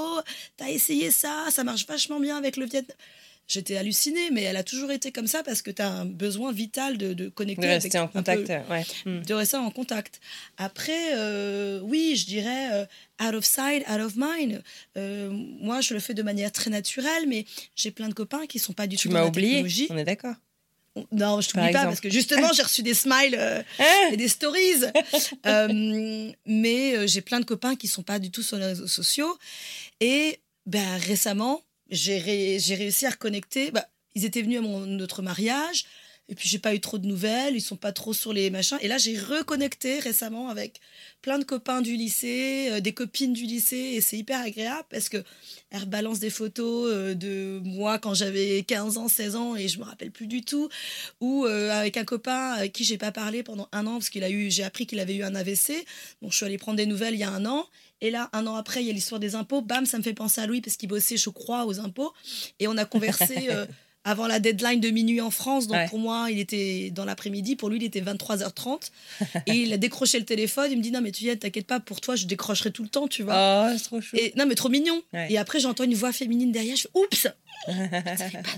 [SPEAKER 1] t'as essayé ça, ça marche vachement bien avec le Vietnam. J'étais hallucinée, mais elle a toujours été comme ça parce que tu as un besoin vital de, de connecter
[SPEAKER 2] De
[SPEAKER 1] avec
[SPEAKER 2] rester en
[SPEAKER 1] peu-
[SPEAKER 2] contact, ouais. Mm.
[SPEAKER 1] de rester en contact. Après, euh, oui, je dirais euh, out of sight, out of mind. Euh, moi, je le fais de manière très naturelle, mais j'ai plein de copains qui sont pas du
[SPEAKER 2] Tu
[SPEAKER 1] tout dans
[SPEAKER 2] m'as
[SPEAKER 1] la
[SPEAKER 2] oublié,
[SPEAKER 1] technologie.
[SPEAKER 2] on est d'accord.
[SPEAKER 1] Non, je t'oublie pas parce que justement, j'ai reçu des smiles euh,
[SPEAKER 2] Ah
[SPEAKER 1] et des stories. Euh, mais euh, j'ai plein de copains qui sont pas du tout sur les réseaux sociaux. Et ben, récemment, j'ai ré- j'ai réussi à reconnecter. Bah, ils étaient venus à mon, notre mariage. Et puis, j'ai pas eu trop de nouvelles. Ils sont pas trop sur les machins. Et là, j'ai reconnecté récemment avec plein de copains du lycée, euh, des copines du lycée. Et c'est hyper agréable parce que elles rebalancent des photos euh, de moi quand j'avais 15 ans, 16 ans et je me rappelle plus du tout. Ou euh, avec un copain avec qui j'ai pas parlé pendant un an parce qu'il a eu, j'ai appris qu'il avait eu un AVC. Donc, je suis allée prendre des nouvelles il y a un an. Et là, un an après, il y a l'histoire des impôts. Bam, ça me fait penser à lui parce qu'il bossait, je crois, aux impôts. Et on a conversé avant la deadline de minuit en France. Donc
[SPEAKER 2] Ouais.
[SPEAKER 1] pour moi, il était dans l'après-midi. Pour lui, il était 23h30. et il a décroché le téléphone. Il me dit Non, mais tu viens, t'inquiète pas, pour toi, je décrocherai tout le temps, tu vois.
[SPEAKER 2] Oh, c'est trop chou.
[SPEAKER 1] Et non, mais trop mignon.
[SPEAKER 2] Ouais.
[SPEAKER 1] Et après, j'entends une voix féminine derrière. Je fais Oups Pas,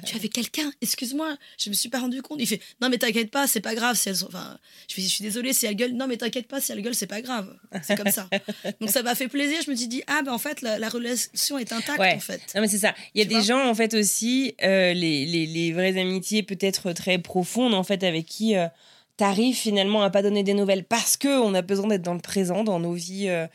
[SPEAKER 1] tu avais quelqu'un. Excuse-moi, je me suis pas rendu compte. Il fait Non, mais t'inquiète pas, c'est pas grave. Si elle... Enfin, je, fais, je suis désolée si elle gueule. Non, mais t'inquiète pas, si elle gueule, c'est pas grave. C'est comme ça. Donc ça m'a fait plaisir. Je me suis dit Ah, ben en fait, la, la relation est intacte,
[SPEAKER 2] Ouais.
[SPEAKER 1] en fait.
[SPEAKER 2] Non, mais c'est ça. Il y a
[SPEAKER 1] Tu
[SPEAKER 2] des gens, en fait, aussi, euh, les, les, les vraies amitiés peut-être très profondes, en fait, avec qui euh, t'arrives finalement à pas donner des nouvelles parce que on a besoin d'être dans le présent, dans nos vies euh,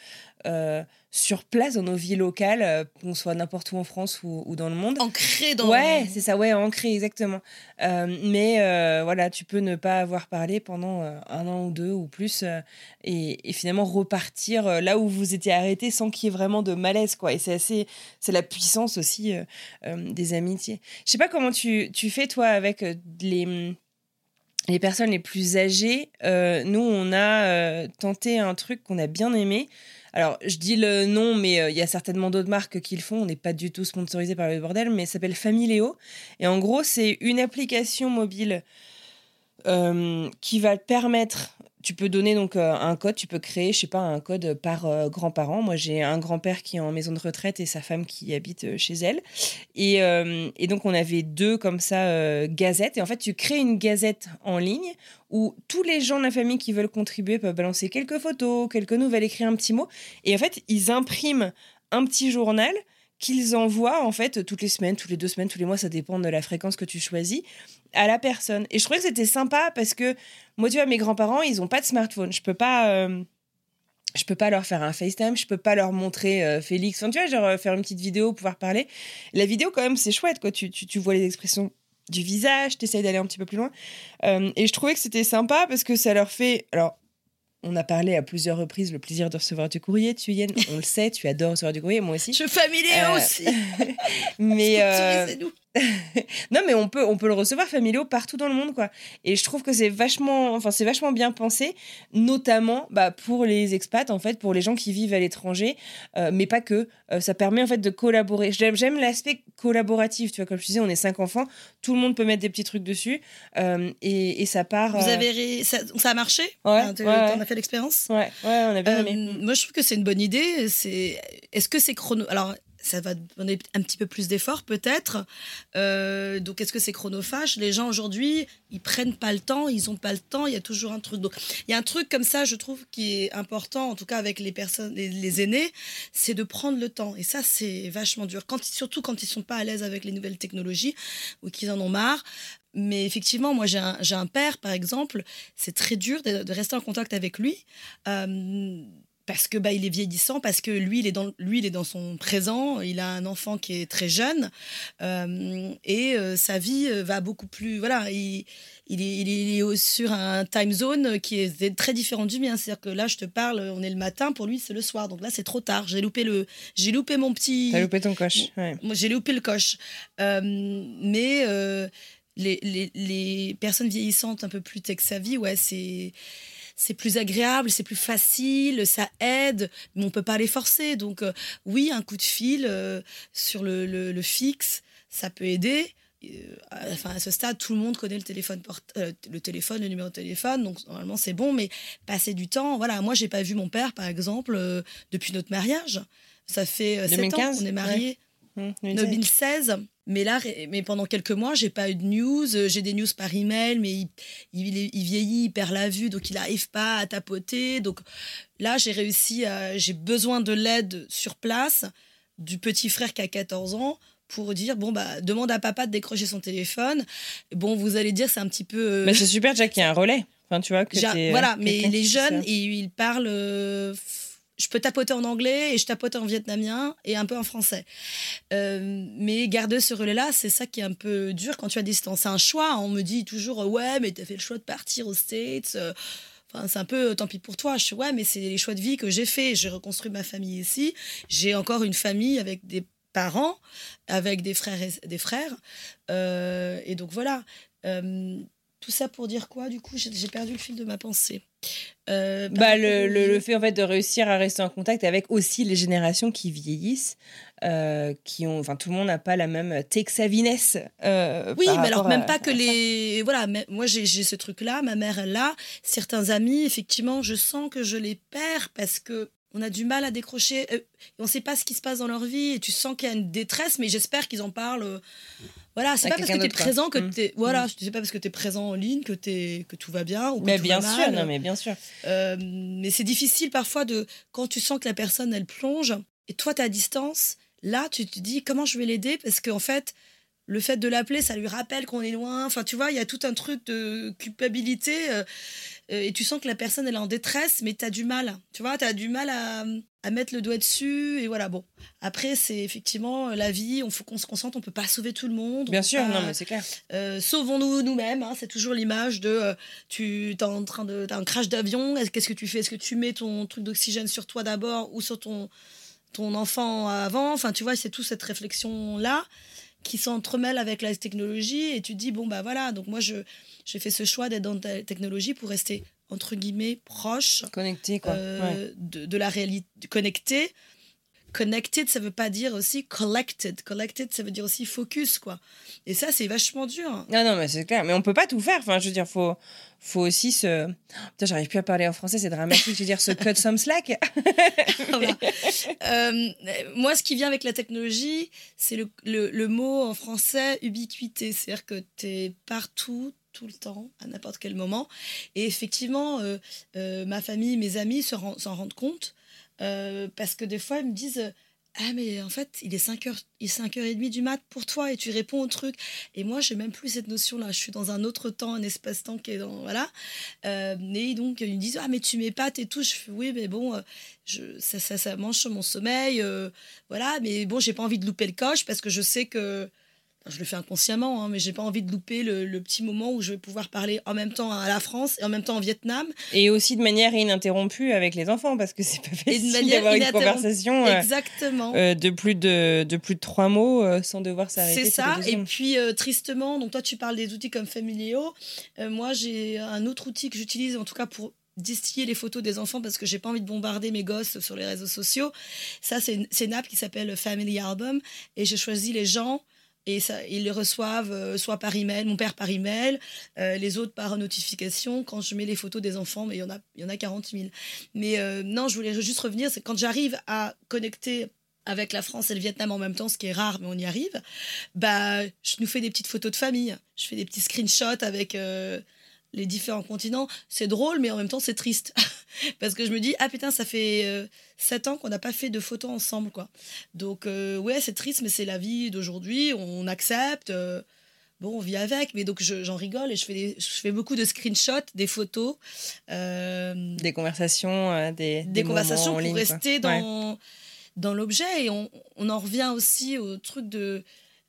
[SPEAKER 2] euh, sur place, dans nos vies locales, euh, qu'on soit n'importe où en France ou, ou dans le monde.
[SPEAKER 1] Ancré dans.
[SPEAKER 2] Ouais, c'est ça, ouais, ancré, exactement. Euh, mais euh, voilà, tu peux ne pas avoir parlé pendant un an ou deux ou plus et, et finalement repartir là où vous étiez arrêté sans qu'il y ait vraiment de malaise, quoi. Et c'est assez, c'est la puissance aussi euh, des amitiés. Je sais pas comment tu, tu fais, toi, avec les, les personnes les plus âgées, euh, nous, on a euh, tenté un truc qu'on a bien aimé. Alors, je dis le nom, mais euh, il y a certainement d'autres marques qui le font. On n'est pas du tout sponsorisé par le bordel, mais ça s'appelle Familéo. Et en gros, c'est une application mobile euh, qui va permettre. Tu peux donner donc euh, un code, tu peux créer, je sais pas, un code par euh, grand-parent. Moi, j'ai un grand-père qui est en maison de retraite et sa femme qui habite euh, chez elle. Et, donc, on avait deux comme ça gazettes. Et en fait, tu crées une gazette en ligne où tous les gens de la famille qui veulent contribuer peuvent balancer quelques photos, quelques nouvelles, écrire un petit mot. Et en fait, ils impriment un petit journal qu'ils envoient en fait toutes les semaines, toutes les deux semaines, tous les mois, ça dépend de la fréquence que tu choisis, à la personne. Et je trouvais que c'était sympa parce que moi, tu vois, mes grands-parents, ils ont pas de smartphone. Je peux pas. euh, je peux pas leur faire un FaceTime, je peux pas leur montrer euh, Félix. Enfin, tu vois, genre euh, faire une petite vidéo, pouvoir parler. La vidéo, quand même, c'est chouette, quoi. Tu, tu, tu vois les expressions du visage, tu d'aller un petit peu plus loin. Euh, et je trouvais que c'était sympa parce que ça leur fait. Alors, on a parlé à plusieurs reprises le plaisir de recevoir du courrier. Tu, Yann, on le sait, tu adores recevoir du courrier, moi aussi.
[SPEAKER 1] Je familier
[SPEAKER 2] Euh,
[SPEAKER 1] aussi.
[SPEAKER 2] Mais. euh. non, mais on peut, on peut le recevoir familiaux partout dans le monde, quoi. Et je trouve que c'est vachement, enfin, c'est vachement bien pensé, notamment bah, pour les expats, en fait, pour les gens qui vivent à l'étranger, euh, mais pas que. Euh, ça permet, en fait, de collaborer. J'aime, j'aime l'aspect collaboratif, tu vois, comme je disais, on est cinq enfants, tout le monde peut mettre des petits trucs dessus, euh, et, et ça part.
[SPEAKER 1] Vous avez ré- ça, ça a marché?
[SPEAKER 2] Ouais,
[SPEAKER 1] Enfin, tu-
[SPEAKER 2] ouais, ouais.
[SPEAKER 1] T'en as fait l'expérience?
[SPEAKER 2] Ouais, ouais, on a bien aimé.
[SPEAKER 1] moi, je trouve que c'est une bonne idée. C'est, est-ce que c'est chrono Alors, ça va demander un petit peu plus d'efforts, peut-être. Euh, donc, est-ce que c'est chronophage? Les gens aujourd'hui, ils prennent pas le temps, ils ont pas le temps. Il y a toujours un truc. Donc, il y a un truc comme ça, je trouve, qui est important, en tout cas avec les personnes, les, aînés, c'est de prendre le temps. Et ça, c'est vachement dur. Surtout quand ils sont pas à l'aise avec les nouvelles technologies ou qu'ils en ont marre. Mais effectivement, moi, j'ai un, père, par exemple, c'est très dur de, de rester en contact avec lui. Euh, parce que bah, il est vieillissant, parce que lui il est dans lui il est dans son présent, il a un enfant qui est très jeune euh, et euh, sa vie euh, va beaucoup plus voilà il, il est, il sur un time zone qui est très différent du mien c'est-à-dire que là je te parle on est le matin pour lui c'est le soir donc là c'est trop tard j'ai loupé le j'ai loupé mon petit
[SPEAKER 2] T'as loupé ton coche. Ouais.
[SPEAKER 1] moi, j'ai loupé le coche. Euh, mais les, les, les personnes vieillissantes un peu plus tech savvy, ouais, c'est c'est plus agréable, c'est plus facile, ça aide, mais on peut pas les forcer. Donc euh, oui, un coup de fil euh, sur le, le, le fixe, ça peut aider. Euh, Enfin, à ce stade, tout le monde connaît le téléphone, port- le téléphone, le numéro de téléphone, donc normalement c'est bon. Mais passer du temps, voilà, moi j'ai pas vu mon père, par exemple, depuis notre mariage. Ça fait euh, sept
[SPEAKER 2] 2015,
[SPEAKER 1] ans qu'on est mariés.
[SPEAKER 2] Hum,
[SPEAKER 1] 2016. Mais là, mais pendant quelques mois, j'ai pas eu de news. Euh, J'ai des news par email, mais il, il, est- il vieillit, il perd la vue, donc il n'arrive pas à tapoter. Donc là, j'ai réussi à. J'ai besoin de l'aide sur place du petit frère qui a 14 ans pour dire bon bah demande à papa de décrocher son téléphone. Bon, vous allez dire c'est un petit peu. euh,
[SPEAKER 2] Mais c'est super déjà qu'il y ait un relais. Enfin, tu vois que t'aies, euh,
[SPEAKER 1] voilà, mais
[SPEAKER 2] quelqu'un
[SPEAKER 1] les
[SPEAKER 2] qui
[SPEAKER 1] jeunes,
[SPEAKER 2] sait.
[SPEAKER 1] ils, je peux tapoter en anglais et je tapote en vietnamien et un peu en français. Euh, mais garder ce relais-là, c'est ça qui est un peu dur quand tu as distance. C'est un choix. On me dit toujours euh, ouais, mais t'as fait le choix de partir aux States. euh, Enfin, c'est un peu tant pis pour toi. Je suis ouais, mais c'est les choix de vie que j'ai fait. J'ai reconstruit ma famille ici. J'ai encore une famille avec des parents, avec des frères et des frères. Et donc voilà. Tout ça pour dire quoi Du coup, j'ai perdu le fil de ma pensée. Euh,
[SPEAKER 2] Bah, le,
[SPEAKER 1] au-
[SPEAKER 2] le, le fait en fait de réussir à rester en contact avec aussi les générations qui vieillissent, euh, qui ont, enfin tout le monde n'a pas la même tech saviness. euh,
[SPEAKER 1] Oui, mais alors même
[SPEAKER 2] à-
[SPEAKER 1] pas que les. Voilà, mais moi j'ai ce truc-là, ma mère elle l'a. Certains amis, effectivement, je sens que je les perds parce que on a du mal à décrocher. euh, on ne sait pas ce qui se passe dans leur vie et tu sens qu'il y a une détresse, mais j'espère qu'ils en parlent. euh, Voilà, c'est
[SPEAKER 2] À
[SPEAKER 1] pas parce que tu es présent que
[SPEAKER 2] Mm.
[SPEAKER 1] tu Voilà, c'est pas parce que tu es présent en ligne que, t'es- que tout va bien. Ou que
[SPEAKER 2] Mais
[SPEAKER 1] tout
[SPEAKER 2] bien
[SPEAKER 1] va
[SPEAKER 2] sûr,
[SPEAKER 1] mal.
[SPEAKER 2] non mais bien sûr.
[SPEAKER 1] Euh, mais c'est difficile parfois de quand tu sens que la personne elle plonge et toi tu es à distance. Là, tu te dis comment je vais l'aider? Parce qu'en fait, le fait de l'appeler, ça lui rappelle qu'on est loin. Enfin, tu vois, il y a tout un truc de culpabilité euh, et tu sens que la personne elle est en détresse, mais tu as du mal. Tu vois, tu as du mal à, à mettre le doigt dessus et voilà. Bon, après c'est effectivement euh, la vie. On faut qu'on se concentre. On peut pas sauver tout le monde. on
[SPEAKER 2] Bien sûr,
[SPEAKER 1] pas-
[SPEAKER 2] non mais c'est clair.
[SPEAKER 1] euh, sauvons-nous nous-mêmes. hein, c'est toujours l'image de euh, tu es en train de t'as un crash d'avion. est-ce- Qu'est-ce que tu fais? Est-ce que tu mets ton truc d'oxygène sur toi d'abord ou sur ton ton enfant avant? Enfin, tu vois, c'est toute cette réflexion là qui s'entremêlent avec la technologie et tu te dis bon bah voilà donc moi je j'ai fait ce choix d'être dans la technologie pour rester entre guillemets proche
[SPEAKER 2] Connecté, quoi.
[SPEAKER 1] euh,
[SPEAKER 2] Ouais.
[SPEAKER 1] de, de la réalité connecté connected ça veut pas dire aussi collected collected ça veut dire aussi focus quoi et ça c'est vachement dur
[SPEAKER 2] Non, non, mais c'est clair. Mais on peut pas tout faire. Enfin, je veux dire, faut, faut aussi se. Putain, j'arrive plus à parler en français, c'est dramatique. Je veux dire, se cut some slack.
[SPEAKER 1] Voilà. Euh, moi, ce qui vient avec la technologie, c'est le, le- le mot en français ubiquité. C'est-à-dire que tu es partout, tout le temps, à n'importe quel moment. Et effectivement, euh, euh, ma famille, mes amis s'en rendent compte. Euh, parce que des fois, ils me disent Ah, mais en fait, il est 5h, il est 5h30 du mat pour toi et tu réponds au truc. Et moi, j'ai même plus cette notion-là. Je suis dans un autre temps, un espace-temps qui est dans. Voilà. Euh, et donc, ils me disent Ah, mais tu m'épates et tout. Je fais Oui, mais bon, euh, je, ça, ça, ça mange mon sommeil. voilà. Mais bon, j'ai pas envie de louper le coche parce que je sais que. Je le fais inconsciemment, hein, mais j'ai pas envie de louper le, le petit moment où je vais pouvoir parler en même temps à la France et en même temps en Vietnam.
[SPEAKER 2] Et aussi de manière ininterrompue avec les enfants, parce que c'est pas facile d'avoir une conversation euh,
[SPEAKER 1] Exactement.
[SPEAKER 2] euh, de, plus de, de plus de trois mots euh, sans devoir s'arrêter.
[SPEAKER 1] C'est ça. Et puis, euh, tristement, donc toi, tu parles des outils comme Familio. Moi, j'ai un autre outil que j'utilise, en tout cas pour distiller les photos des enfants parce que j'ai pas envie de bombarder mes gosses sur les réseaux sociaux. Ça, c'est une, une app qui s'appelle Family Album et j'ai choisi les gens et ça, ils les reçoivent euh, soit par email, mon père par email, euh, les autres par notification quand je mets les photos des enfants, mais il y en a, il y en a 40 000. Mais euh, non, je voulais juste revenir, c'est quand j'arrive à connecter avec la France et le Vietnam en même temps, ce qui est rare, mais on y arrive, bah, je nous fais des petites photos de famille. Je fais des petits screenshots avec euh, les différents continents. C'est drôle, mais en même temps, c'est triste. Parce que je me dis, ah putain, ça fait euh, sept ans qu'on n'a pas fait de photos ensemble, quoi. Donc, euh, ouais, c'est triste, mais c'est la vie d'aujourd'hui. On accepte. euh, bon, on vit avec. Mais donc, je- j'en rigole et je fais, des- je fais beaucoup de screenshots, des photos. euh,
[SPEAKER 2] Des conversations, euh, des,
[SPEAKER 1] conversations pour
[SPEAKER 2] ligne, quoi.
[SPEAKER 1] rester
[SPEAKER 2] Ouais.
[SPEAKER 1] dans, dans l'objet. Et on, on en revient aussi au truc de,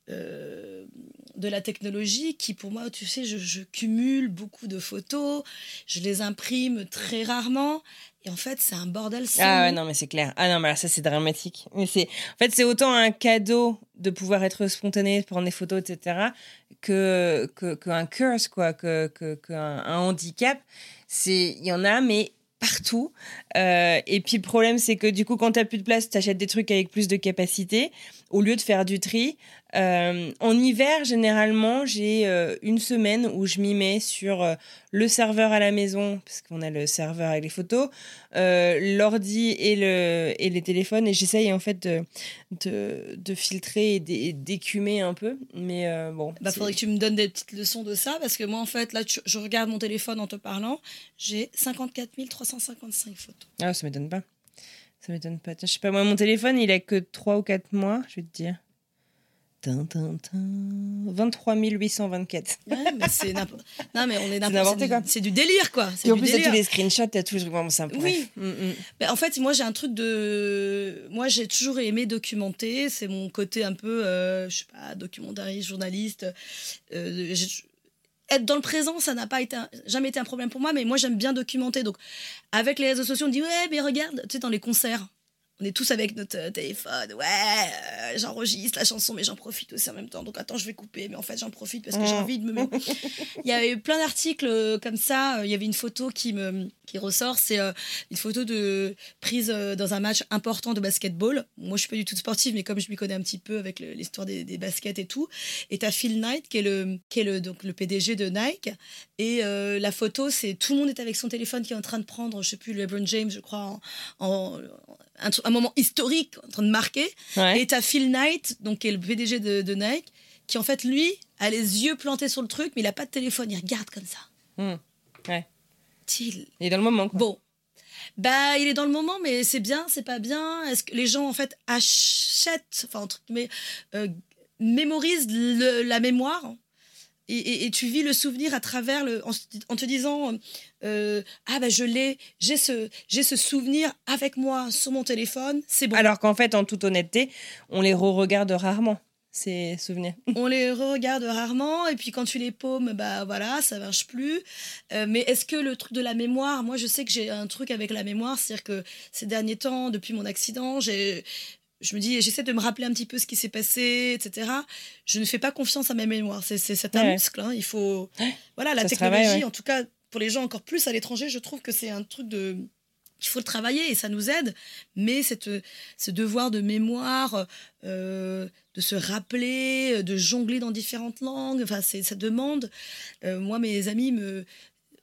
[SPEAKER 1] euh, de la technologie qui, pour moi, tu sais, je, je cumule beaucoup de photos, je les imprime très rarement. Et en fait, c'est un bordel sans
[SPEAKER 2] Ah ouais, non, mais c'est clair. Ah non, mais alors ça, c'est dramatique. Mais c'est, en fait, c'est autant un cadeau de pouvoir être spontané, de prendre des photos, etc., que, que, qu'un curse, quoi, que, que, qu'un un handicap. C'est, il y en a, mais partout. Euh, et puis, le problème, c'est que du coup, quand tu plus de place, tu achètes des trucs avec plus de capacité, au lieu de faire du tri. Euh, en hiver, généralement, j'ai euh, une semaine où je m'y mets sur euh, le serveur à la maison, parce qu'on a le serveur avec les photos, l'ordi et, le, et les téléphones, et j'essaye en fait de, de, de filtrer et d'é- d'écumer un peu. Mais bon.
[SPEAKER 1] Bah, faudrait que tu me donnes des petites leçons de ça, parce que moi, en fait, là, tu- je regarde mon téléphone en te parlant, j'ai 54 355 photos.
[SPEAKER 2] Ah, ça m'étonne pas. Ça m'étonne pas. Tiens, Je sais pas, moi, mon téléphone, il a que 3 ou 4 mois, je vais te dire. Tin, tin, tin. 23 824.
[SPEAKER 1] Ouais, mais c'est n'importe... Non, mais on est
[SPEAKER 2] n'importe
[SPEAKER 1] n'importe c'est
[SPEAKER 2] quoi.
[SPEAKER 1] du- C'est du délire, quoi. C'est
[SPEAKER 2] Et en plus, t'as tous les screenshots, t'as tous les trucs vraiment simples.
[SPEAKER 1] Oui.
[SPEAKER 2] Mm, mm.
[SPEAKER 1] Ben, en fait, moi, j'ai un truc de. Moi, j'ai toujours aimé documenter. C'est mon côté un peu, euh, je sais pas, documentariste, journaliste. Euh, être dans le présent, ça n'a pas été jamais été un problème pour moi, mais moi, j'aime bien documenter. Donc, avec les réseaux sociaux, on dit Ouais, mais regarde, tu sais, dans les concerts. On est tous avec notre euh, téléphone. Ouais, euh, j'enregistre la chanson, mais j'en profite aussi en même temps. Donc attends, je vais couper, mais en fait, j'en profite parce que j'ai
[SPEAKER 2] Mm.
[SPEAKER 1] envie de me. mettre- Il y avait eu plein d'articles euh, comme ça. Il y avait une photo qui me qui ressort. C'est euh, une photo de prise euh, dans un match important de basketball. Moi, je suis pas du tout sportive, mais comme je m'y connais un petit peu avec l'histoire des, des baskets et tout. Et t'as Phil Knight qui est le qui est le donc le PDG de Nike. Et euh, la photo, c'est tout le monde est avec son téléphone qui est en train de prendre, je sais plus, LeBron James, je crois, en, en- un, moment historique en train de marquer.
[SPEAKER 2] Ouais.
[SPEAKER 1] Et t'as Phil Knight, donc qui est le PDG de, de Nike, qui en fait lui a les yeux plantés sur le truc, mais il a pas de téléphone, il regarde comme ça.
[SPEAKER 2] Mm. Ouais.
[SPEAKER 1] Il-
[SPEAKER 2] Et dans le moment, quoi.
[SPEAKER 1] Bon. Bah, il est dans le moment, mais c'est bien, c'est pas bien. Est-ce que les gens, en fait, achètent, enfin, entre guillemets, euh, mémorisent le- la mémoire? Et, et- et tu vis le souvenir à travers le. en, te disant euh, Ah, bah, je l'ai, j'ai ce, j'ai ce souvenir avec moi sur mon téléphone, c'est bon.
[SPEAKER 2] Alors qu'en fait, en toute honnêteté, on les re-regarde rarement, ces souvenirs.
[SPEAKER 1] On les regarde rarement, et puis quand tu les paumes, bah voilà, ça marche plus. Euh, mais est-ce que le truc de la mémoire, moi je sais que j'ai un truc avec la mémoire, c'est-à-dire que ces derniers temps, depuis mon accident, j'ai je me dis, j'essaie de me rappeler un petit peu ce qui s'est passé, etc. Je ne fais pas confiance à ma mémoire. C'est, un
[SPEAKER 2] Ouais.
[SPEAKER 1] muscle. hein. Il faut. Voilà, la
[SPEAKER 2] Ça
[SPEAKER 1] technologie,
[SPEAKER 2] travaille, ouais.
[SPEAKER 1] en tout cas, pour les gens encore plus à l'étranger, je trouve que c'est un truc de. Il faut le travailler et ça nous aide, mais cette, ce devoir de mémoire, euh, de se rappeler, de jongler dans différentes langues, enfin, ça demande. euh, moi, mes amis me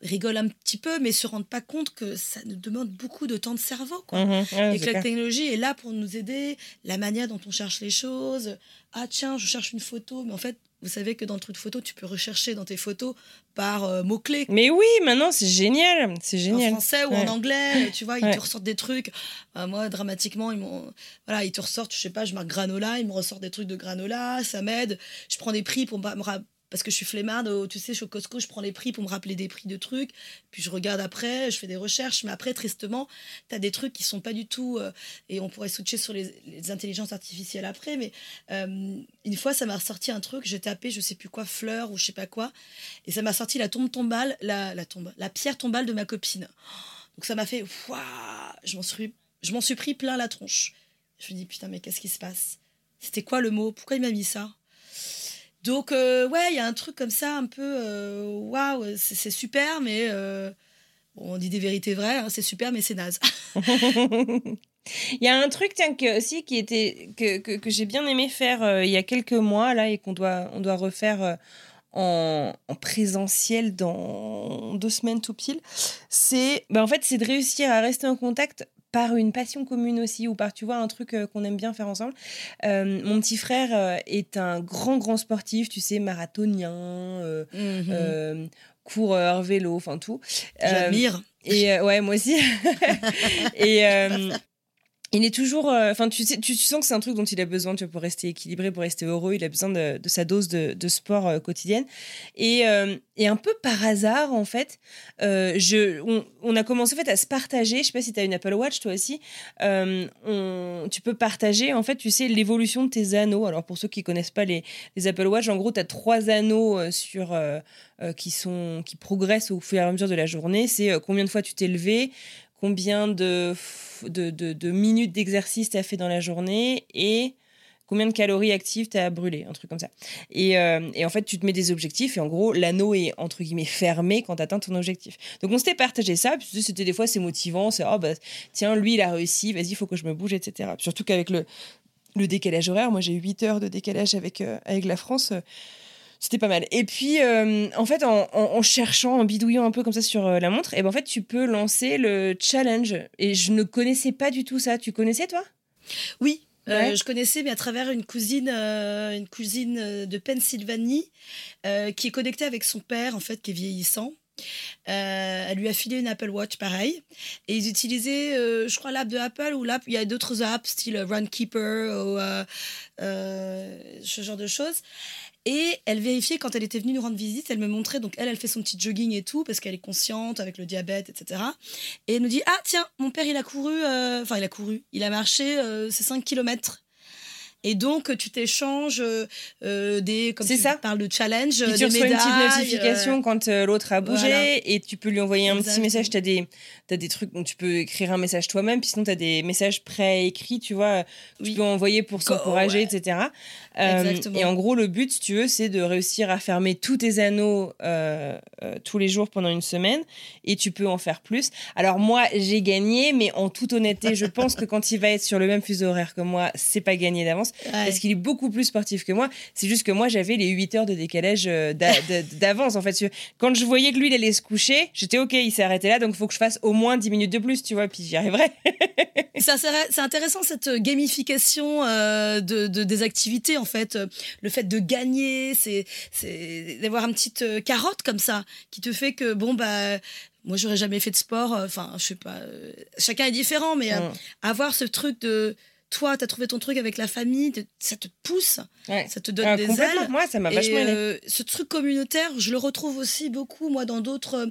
[SPEAKER 1] rigolent un petit peu, mais se rendent pas compte que ça nous demande beaucoup de temps de cerveau. Quoi
[SPEAKER 2] Mhm, ouais,
[SPEAKER 1] et que la
[SPEAKER 2] clair.
[SPEAKER 1] technologie est là pour nous aider, la manière dont on cherche les choses. Ah tiens, je cherche une photo, mais en fait, vous savez que dans le truc de photo, tu peux rechercher dans tes photos par euh, mots-clés.
[SPEAKER 2] Mais oui, maintenant, c'est génial. C'est
[SPEAKER 1] En
[SPEAKER 2] génial.
[SPEAKER 1] français ou
[SPEAKER 2] Ouais.
[SPEAKER 1] en anglais, tu vois, ils
[SPEAKER 2] Ouais.
[SPEAKER 1] te ressortent des trucs. Euh, moi, dramatiquement, ils m'ont, voilà, ils te ressortent, je sais pas, je marque granola, ils me ressortent des trucs de granola, ça m'aide. Je prends des prix pour me parce que je suis flemmarde, au- tu sais, je suis au Costco, je prends les prix pour me rappeler des prix de trucs, puis je regarde après, je fais des recherches, mais après, tristement, tu as des trucs qui sont pas du tout, euh, et on pourrait switcher sur les, intelligences artificielles après, mais euh, une fois, ça m'a ressorti un truc, j'ai tapé, je sais plus quoi, fleur ou je sais pas quoi, et ça m'a sorti la tombe tombale, la, tombe, la pierre tombale de ma copine. Donc ça m'a fait, je m'en suis, je m'en suis pris plein la tronche. Je me dis, putain, mais qu'est-ce qui se passe? C'était quoi le mot? Pourquoi il m'a mis ça? Donc, euh, ouais, il y a un truc comme ça, un peu, euh, waouh, c'est c'est super, mais euh, on dit des vérités vraies, hein, c'est super, mais c'est naze.
[SPEAKER 2] Il y a un truc tiens, aussi qui était, que, que, j'ai bien aimé faire il y a quelques mois là, et qu'on doit, on doit refaire en, en présentiel dans deux semaines tout pile. C'est bah, en fait, c'est de réussir à rester en contact par une passion commune aussi ou par tu vois un truc euh, qu'on aime bien faire ensemble. Euh, mon petit frère euh, est un grand grand sportif, tu sais marathonien, euh, coureur, vélo, enfin tout.
[SPEAKER 1] J'admire.
[SPEAKER 2] et ouais, moi aussi. et il est toujours. euh, Enfin, tu, sens que c'est un truc dont il a besoin tu pour rester équilibré, pour rester heureux. Il a besoin de, sa dose de, sport euh, quotidienne. Et, euh, et un peu par hasard, en fait, on, a commencé en fait, à se partager. Je sais pas si tu as une Apple Watch, toi aussi. Tu peux partager, en fait, tu sais, l'évolution de tes anneaux. Alors, pour ceux qui connaissent pas les, Apple Watch, en gros, tu as trois anneaux sur. qui, sont, qui progressent au fur et à mesure de la journée. C'est combien de fois tu t'es levé, combien de, minutes d'exercice tu as fait dans la journée et combien de calories actives tu as brûlé, un truc comme ça. Et, euh, et en fait, tu te mets des objectifs et en gros, l'anneau est entre guillemets fermé quand tu atteins ton objectif. Donc on s'était partagé ça, puis c'était des fois c'est motivant, c'est oh bah tiens, lui il a réussi, vas-y, il faut que je me bouge, etc. Surtout qu'avec le, le décalage horaire, moi j'ai 8 heures de décalage avec, euh, avec la France. euh, c'était pas mal. Et puis, euh, en fait, en, en- en cherchant, en bidouillant un peu comme ça sur euh, la montre, et ben en fait, tu peux lancer le challenge. Et je ne connaissais pas du tout ça. Tu connaissais, toi?
[SPEAKER 1] Oui, euh, je connaissais, mais à travers une cousine, une cousine de Pennsylvanie, qui est connectée avec son père, en fait, qui est vieillissant. Euh, elle lui a filé une Apple Watch, pareil. Et ils utilisaient, euh, je crois, l'app de Apple ou l'app. Il y a d'autres apps, style Runkeeper ou euh, ce genre de choses. Et elle vérifiait quand elle était venue nous rendre visite, elle me montrait, donc elle, elle fait son petit jogging et tout, parce qu'elle est consciente avec le diabète, etc. Et elle nous dit, ah tiens, mon père, il a couru, euh, enfin il a couru, il a marché euh, ces 5 kilomètres. Et donc, tu t'échanges euh, euh, des, comme tu
[SPEAKER 2] ça.
[SPEAKER 1] parles de challenge,
[SPEAKER 2] Puis
[SPEAKER 1] euh,
[SPEAKER 2] tu
[SPEAKER 1] des
[SPEAKER 2] reçois une petite notification
[SPEAKER 1] euh,
[SPEAKER 2] quand euh, l'autre a bougé
[SPEAKER 1] voilà.
[SPEAKER 2] et tu peux lui envoyer un petit message. Tu as des, t'as des trucs dont tu peux écrire un message toi-même, puis sinon tu as des messages préécrits, tu vois, tu
[SPEAKER 1] Oui.
[SPEAKER 2] peux envoyer pour s'encourager,
[SPEAKER 1] ouais.
[SPEAKER 2] etc. Euh, et en gros, le but, si tu veux, c'est de réussir à fermer tous tes anneaux euh, euh, tous les jours pendant une semaine et tu peux en faire plus. Alors moi, j'ai gagné, mais en toute honnêteté, je pense que quand il va être sur le même fuseau horaire que moi, c'est pas gagné d'avance
[SPEAKER 1] ouais.
[SPEAKER 2] parce qu'il est beaucoup plus sportif que moi. C'est juste que moi, j'avais les 8 heures de décalage euh, d'a- d'a- d'avance, en fait. Quand je voyais que lui, il allait se coucher, j'étais OK, il s'est arrêté là, donc il faut que je fasse au moins 10 minutes de plus, tu vois, puis j'y arriverai.
[SPEAKER 1] C'est intér- c'est intéressant cette gamification de, de- des activités en fait, Euh, le fait de gagner, c'est d'avoir une petite euh, carotte comme ça qui te fait que bon bah moi j'aurais jamais fait de sport, euh, enfin je sais pas, chacun est différent, mais euh, avoir ce truc de toi t'as trouvé ton truc avec la famille, ça te pousse,
[SPEAKER 2] Ouais.
[SPEAKER 1] ça te donne
[SPEAKER 2] Ah,
[SPEAKER 1] des ailes.
[SPEAKER 2] Moi, ça m'a
[SPEAKER 1] Et,
[SPEAKER 2] vachement aidé.
[SPEAKER 1] euh, ce truc communautaire, je le retrouve aussi beaucoup, moi, dans d'autres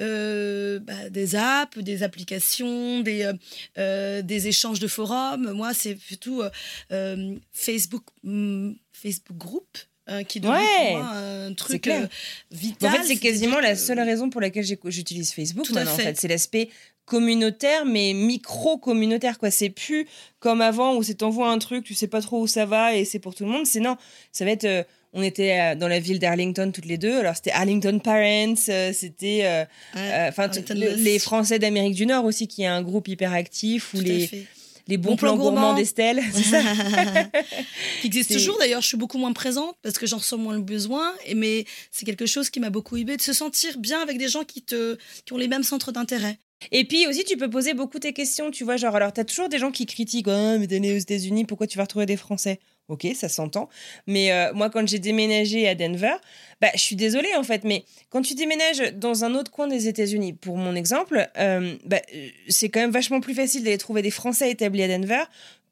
[SPEAKER 1] euh, bah, des apps, des applications, des, euh, euh, des échanges de forums. Moi, c'est plutôt euh, euh, Facebook, hum, Facebook Group. euh, qui devient
[SPEAKER 2] Ouais,
[SPEAKER 1] un truc
[SPEAKER 2] clair.
[SPEAKER 1] euh, vital.
[SPEAKER 2] En fait, c'est quasiment la seule raison pour laquelle j'utilise Facebook
[SPEAKER 1] Tout à.
[SPEAKER 2] En
[SPEAKER 1] fait,
[SPEAKER 2] c'est l'aspect communautaire, mais micro-communautaire, quoi. C'est plus comme avant où c'est t'envoies un truc, tu sais pas trop où ça va et c'est pour tout le monde. C'est non, ça va être. euh, on était euh, dans la ville d'Arlington toutes les deux. Alors c'était Arlington Parents, euh, c'était euh,
[SPEAKER 1] Ouais,
[SPEAKER 2] enfin les Français d'Amérique du Nord aussi, qui est un groupe hyper actif, ou les,
[SPEAKER 1] fait.
[SPEAKER 2] les bons
[SPEAKER 1] Bon plan
[SPEAKER 2] plans gourmands
[SPEAKER 1] gourmand.
[SPEAKER 2] d'Estelle. c'est ça
[SPEAKER 1] qui existe toujours d'ailleurs, je suis beaucoup moins présente parce que j'en ressens moins le besoin, mais c'est quelque chose qui m'a beaucoup aidé de se sentir bien avec des gens qui, te, qui ont les mêmes centres d'intérêt.
[SPEAKER 2] Et puis aussi, tu peux poser beaucoup tes questions, tu vois. Genre, alors, t'as toujours des gens qui critiquent Ah, mais t'es né aux États-Unis, pourquoi tu vas retrouver des Français? Ok, ça s'entend. Mais euh, moi, quand j'ai déménagé à Denver, bah, je suis désolée en fait, mais quand tu déménages dans un autre coin des États-Unis, pour mon exemple, euh, bah, euh, c'est quand même vachement plus facile d'aller trouver des Français établis à Denver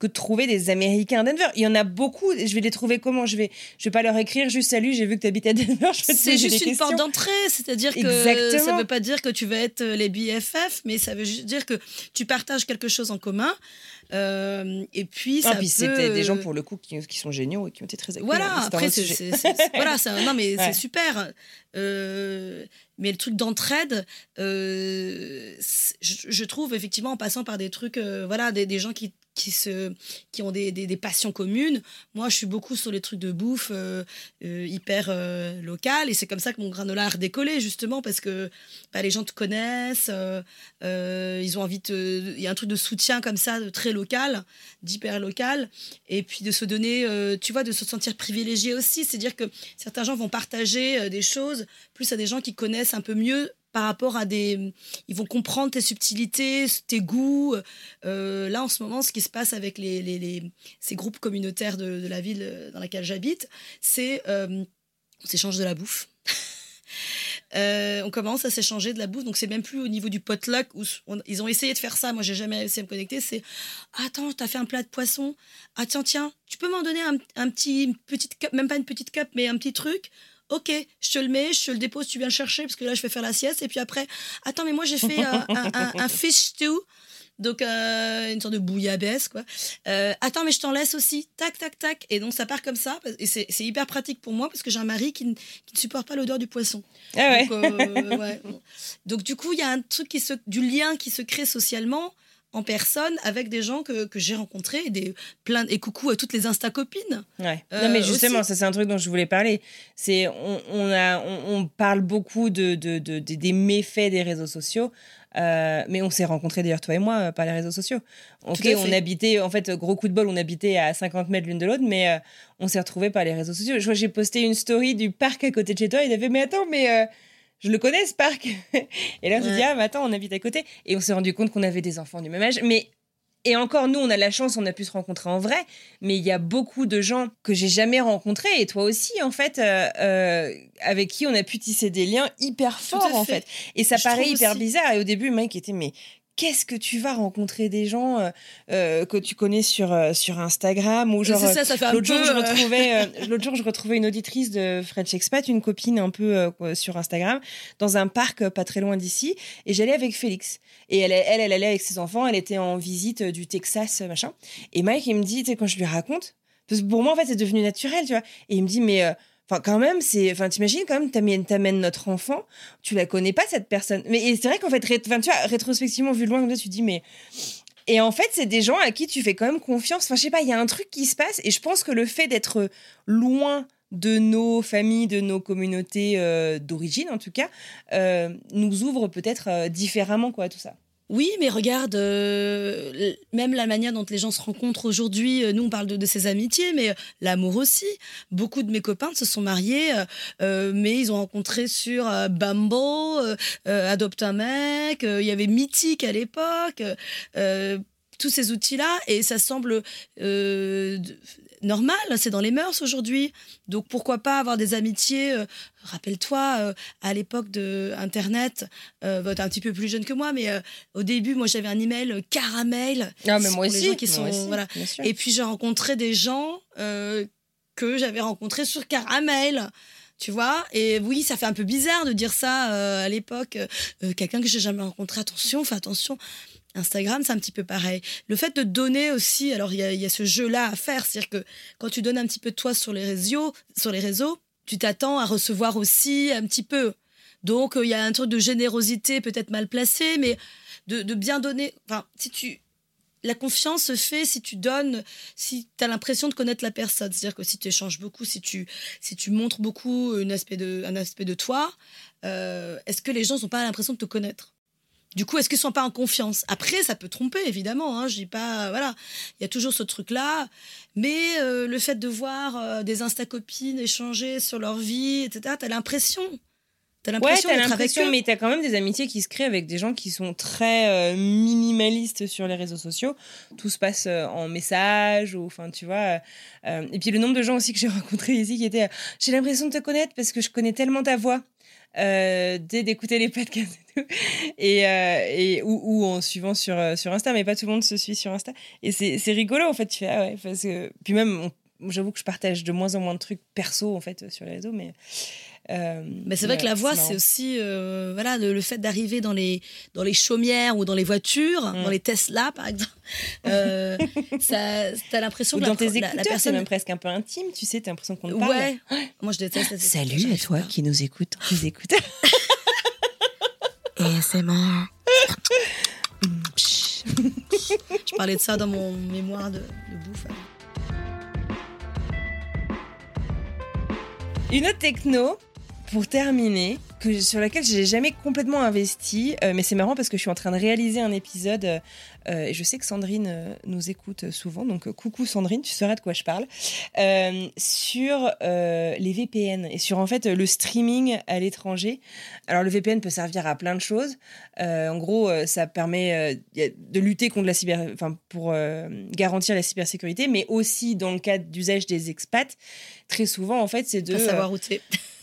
[SPEAKER 2] que de trouver des Américains à Denver. Il y en a beaucoup. Je vais les trouver comment? Je vais, je vais pas leur écrire juste salut, j'ai vu que tu habites à Denver.
[SPEAKER 1] C'est juste une porte d'entrée, c'est-à-dire que
[SPEAKER 2] Exactement.
[SPEAKER 1] ça ne veut pas dire que tu vas être les BFF, mais ça veut juste dire que tu partages quelque chose en commun. euh, et puis, ça
[SPEAKER 2] Ah, puis
[SPEAKER 1] peut...
[SPEAKER 2] c'était des gens pour le coup qui, qui sont géniaux et qui ont été très actifs.
[SPEAKER 1] Voilà, après, c'est, voilà, non, mais
[SPEAKER 2] Ouais.
[SPEAKER 1] c'est super. Euh, mais le truc d'entraide, euh, je, je trouve effectivement en passant par des trucs, euh, voilà, des, des gens qui, qui, se, qui ont des, des, passions communes. Moi, je suis beaucoup sur les trucs de bouffe euh, euh, hyper euh, local et c'est comme ça que mon granola a redécollé justement parce que bah, les gens te connaissent, euh, ils ont envie de. Il y a un truc de soutien comme ça, de très local, d'hyper local et puis de se donner, tu vois, de se sentir privilégié aussi. C'est-à-dire que certains gens vont partager des choses plus à des gens qui connaissent un peu mieux par rapport à des... Ils vont comprendre tes subtilités, tes goûts. Euh, là, en ce moment, ce qui se passe avec les, les- ces groupes communautaires de, de la ville euh, dans laquelle j'habite, c'est... euh, on s'échange de la bouffe. Euh, on commence à s'échanger de la bouffe, donc c'est même plus au niveau du potluck où ils ont essayé de faire ça. Moi, j'ai jamais réussi à me connecter. C'est attends, t'as fait un plat de poisson. Ah tiens, tiens, tu peux m'en donner un, un petit, petite même pas une petite cup, mais un petit truc. Ok, je te le mets, je te le dépose, tu viens le chercher parce que là je vais faire la sieste. Et puis après, attends, mais moi j'ai fait un, un- un fish stew. Donc, euh, une sorte de bouillabaisse, quoi. Euh, attends, mais je t'en laisse aussi. Tac, tac, tac. Et donc, ça part comme ça. Et c'est hyper pratique pour moi parce que j'ai un mari qui, ne- qui ne supporte pas l'odeur du poisson.
[SPEAKER 2] Ah ouais.
[SPEAKER 1] Donc, euh, ouais. Donc, du coup, il y a un truc qui se, du lien qui se crée socialement en personne avec des gens que, que j'ai rencontrés et, des, plein, et coucou à toutes les Insta-copines.
[SPEAKER 2] Ouais.
[SPEAKER 1] Euh,
[SPEAKER 2] non, mais justement,
[SPEAKER 1] aussi.
[SPEAKER 2] ça, c'est un truc dont je voulais parler. C'est on, on a, on, on parle beaucoup de, de, de- de- des méfaits des réseaux sociaux. euh, mais on s'est rencontrés d'ailleurs toi et moi euh, par les réseaux sociaux. Ok, on habitait en fait gros coup de bol, on habitait à 50 mètres l'une de l'autre, mais euh, on s'est retrouvés par les réseaux sociaux. Je vois j'ai posté une story du parc à côté de chez toi, il avait mais attends mais je le connais ce parc. et là on s'est
[SPEAKER 1] Ouais.
[SPEAKER 2] dit ah mais attends on habite à côté et on s'est rendu compte qu'on avait des enfants du même âge, mais et encore, nous, on a la chance, on a pu se rencontrer en vrai, mais il y a beaucoup de gens que j'ai jamais rencontrés, et toi aussi, en fait, euh, euh, avec qui on a pu tisser des liens hyper forts, en
[SPEAKER 1] fait.
[SPEAKER 2] Et ça
[SPEAKER 1] Je
[SPEAKER 2] paraît hyper
[SPEAKER 1] aussi.
[SPEAKER 2] bizarre. Et au début, Mike était, mais qu'est-ce que tu vas rencontrer des gens euh, euh, que tu connais sur, euh, sur Instagram ou genre.
[SPEAKER 1] ça, ça fait
[SPEAKER 2] L'autre
[SPEAKER 1] peu...
[SPEAKER 2] jour, je retrouvais, l'autre jour, je retrouvais une auditrice de French Expat, une copine un peu sur Instagram, dans un parc pas très loin d'ici, et j'allais avec Félix. Et elle, elle, elle allait avec ses enfants, elle était en visite du Texas, machin. Et Mike, il me dit, tu sais, quand je lui raconte, parce que pour moi, en fait, c'est devenu naturel, tu vois. Et il me dit, mais. euh, Enfin, quand même, c'est. Enfin, t'imagines quand même, t'amènes, notre enfant, tu la connais pas cette personne. Mais c'est vrai qu'en fait, ré- enfin, tu vois, rétrospectivement vu de loin, ça, tu te dis, mais. Et en fait, c'est des gens à qui tu fais quand même confiance. Enfin, je sais pas, il y a un truc qui se passe. Et je pense que le fait d'être loin de nos familles, de nos communautés euh, d'origine, en tout cas, euh, nous ouvre peut-être euh, différemment, quoi, tout ça.
[SPEAKER 1] Oui, mais regarde, euh, même la manière dont les gens se rencontrent aujourd'hui, euh, nous on parle de, ces amitiés, mais euh, l'amour aussi. Beaucoup de mes copains se sont mariés, mais ils ont rencontré sur Bumble, Adopte un mec, il y avait Mythique à l'époque, tous ces outils-là, et ça semble normal, c'est dans les mœurs aujourd'hui. Donc pourquoi pas avoir des amitiés euh, Rappelle-toi, euh, à l'époque de Internet, euh, bah, t'es un petit peu plus jeune que moi, mais euh, au début, moi j'avais un email euh, caramel.
[SPEAKER 2] Ah, mais moi aussi.
[SPEAKER 1] qui
[SPEAKER 2] moi
[SPEAKER 1] sont,
[SPEAKER 2] aussi,
[SPEAKER 1] voilà. Et puis j'ai rencontré des gens euh, que j'avais rencontrés sur caramel. Tu vois Et oui, ça fait un peu bizarre de dire ça euh, à l'époque. Euh, Quelqu'un que j'ai jamais rencontré, attention, fais attention. Instagram, c'est un petit peu pareil. Le fait de donner aussi, alors il y a, ce jeu-là à faire, c'est-à-dire que quand tu donnes un petit peu de toi sur les réseaux, sur les réseaux, tu t'attends à recevoir aussi un petit peu. Donc euh, il y a un truc de générosité peut-être mal placé, mais de, bien donner. Enfin, si tu. La confiance se fait si tu donnes, si tu as l'impression de connaître la personne. C'est-à-dire que si tu échanges beaucoup, si tu, si tu montres beaucoup une aspect de, un aspect de toi, euh, est-ce que les gens n'ont pas l'impression de te connaître? Du coup, est-ce qu'ils sont pas en confiance? Après, ça peut tromper, évidemment. Hein, je dis pas, voilà, il y a toujours ce truc-là. Mais euh, le fait de voir euh, des insta-copines échanger sur leur vie, etc., t'as l'impression. T'as
[SPEAKER 2] Ouais,
[SPEAKER 1] l'impression
[SPEAKER 2] t'as
[SPEAKER 1] d'être avec
[SPEAKER 2] l'impression, mais t'as quand même des amitiés qui se créent avec des gens qui sont très euh, minimalistes sur les réseaux sociaux. Tout se passe euh, en message, ou enfin, tu vois. euh, et puis le nombre de gens aussi que j'ai rencontrés ici qui étaient. j'ai l'impression de te connaître parce que je connais tellement ta voix. Euh, dès d'écouter les podcasts et tout. Euh, ou, en suivant sur euh, sur Insta mais pas tout le monde se suit sur Insta. Et c'est rigolo en fait tu ah ouais parce que puis même j'avoue que je partage de moins en moins de trucs perso en fait sur les réseaux mais euh,
[SPEAKER 1] Mais c'est vrai que la voix, c'est aussi euh, voilà le, le fait d'arriver dans les dans les chaumières ou dans les voitures,
[SPEAKER 2] Mm.
[SPEAKER 1] dans les Tesla par exemple. Euh, ça, t'as l'impression que
[SPEAKER 2] dans
[SPEAKER 1] la,
[SPEAKER 2] tes
[SPEAKER 1] la-
[SPEAKER 2] écouteurs,
[SPEAKER 1] la
[SPEAKER 2] c'est
[SPEAKER 1] personne.
[SPEAKER 2] même presque un peu intime, tu sais, t'as l'impression qu'on te parle.
[SPEAKER 1] Ouais. Moi, je déteste. les
[SPEAKER 2] Salut à toi
[SPEAKER 1] pas.
[SPEAKER 2] qui nous écoute tes écouteurs.
[SPEAKER 1] ASMR. Je parlais de ça dans mon mémoire de, de bouffe.
[SPEAKER 2] Une autre techno, pour terminer, que, sur laquelle j'ai jamais complètement investi, euh, mais c'est marrant parce que je suis en train de réaliser un épisode, euh, euh, et je sais que Sandrine euh, nous écoute souvent, donc coucou Sandrine, tu sauras de quoi je parle, sur les VPN et sur en fait le streaming à l'étranger. Alors le VPN peut servir à plein de choses. En gros, ça permet de lutter contre la cyber, enfin pour garantir la cybersécurité, mais aussi dans le cadre d'usage des expats. Très souvent, en fait, c'est de
[SPEAKER 1] Pas
[SPEAKER 2] euh,
[SPEAKER 1] savoir où.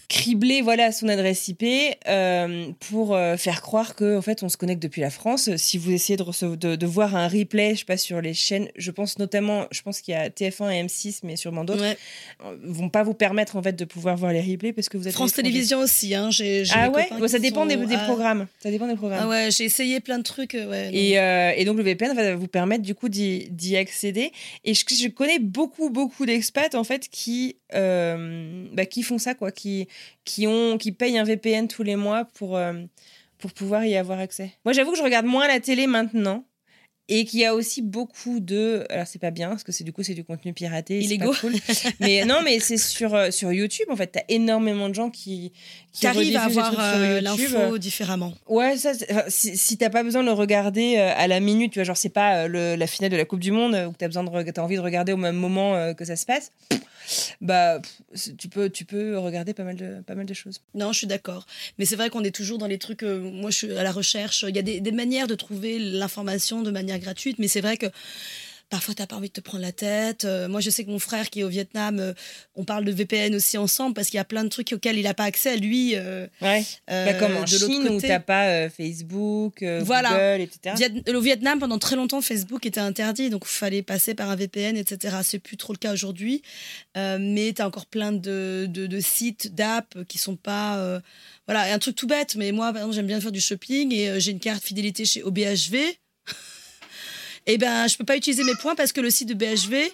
[SPEAKER 2] Cribler voilà son adresse IP euh, pour euh, faire croire que en fait on se connecte depuis la France. Si vous essayez de, recevoir, de, de voir un replay, je sais pas sur les chaînes, je pense notamment, je pense qu'il y a TF1 et M6, mais sûrement d'autres,
[SPEAKER 1] Ouais.
[SPEAKER 2] euh, vont pas vous permettre en fait de pouvoir voir les replays parce que vous êtes
[SPEAKER 1] France. Télévisions aussi. Hein. J'ai, j'ai
[SPEAKER 2] Ah ouais, Bon, ça dépend des,
[SPEAKER 1] sont-
[SPEAKER 2] des
[SPEAKER 1] ah,
[SPEAKER 2] programmes. Ça dépend des programmes.
[SPEAKER 1] Ah ouais, j'ai essayé plein de trucs. Ouais.
[SPEAKER 2] Et, euh, et donc le VPN va vous permettre du coup d'y d'y accéder. Et je, je connais beaucoup beaucoup d'expats en fait qui bah, qui font ça quoi, qui qui ont qui payent un VPN tous les mois pour euh, pour pouvoir y avoir accès. Moi j'avoue que je regarde moins la télé maintenant. Et qu'il y a aussi beaucoup de. Alors, c'est pas bien, parce que c'est du coup, c'est du contenu piraté.
[SPEAKER 1] Illégaux.
[SPEAKER 2] cool. mais non, mais c'est sur, euh, sur YouTube, en fait. T'as énormément de gens qui. qui
[SPEAKER 1] arrivent à
[SPEAKER 2] sur
[SPEAKER 1] euh, l'info différemment.
[SPEAKER 2] Ouais, ça, si, si t'as pas besoin de le regarder à la minute, tu vois, genre c'est pas le- la finale de la Coupe du Monde euh, où t'as besoin de, t'as envie de regarder au même moment que ça se passe, bah tu peux, tu peux regarder pas mal de, pas mal de choses.
[SPEAKER 1] Non, je suis d'accord. Mais c'est vrai qu'on est toujours dans les trucs. euh, moi, je suis à la recherche. Il y a des manières de trouver l'information de manière gratuite, mais c'est vrai que. Parfois, t'as pas envie de te prendre la tête. Euh, moi, je sais que mon frère qui est au Vietnam, euh, on parle de VPN aussi ensemble parce qu'il y a plein de trucs auxquels il n'a pas accès, lui. euh,
[SPEAKER 2] Ouais.
[SPEAKER 1] euh,
[SPEAKER 2] Bah, comme en
[SPEAKER 1] de
[SPEAKER 2] Chine où t'as pas Facebook,
[SPEAKER 1] Voilà.
[SPEAKER 2] Google, etc.
[SPEAKER 1] Viet- Au Vietnam, pendant très longtemps, Facebook était interdit, donc il fallait passer par un VPN, etc. C'est plus trop le cas aujourd'hui, mais tu as encore plein de, de, de sites, d'apps qui sont pas. Voilà, et un truc tout bête, mais moi, par exemple, j'aime bien faire du shopping et j'ai une carte fidélité chez OBHV. Et ben, je peux pas utiliser mes points parce que le site de BHV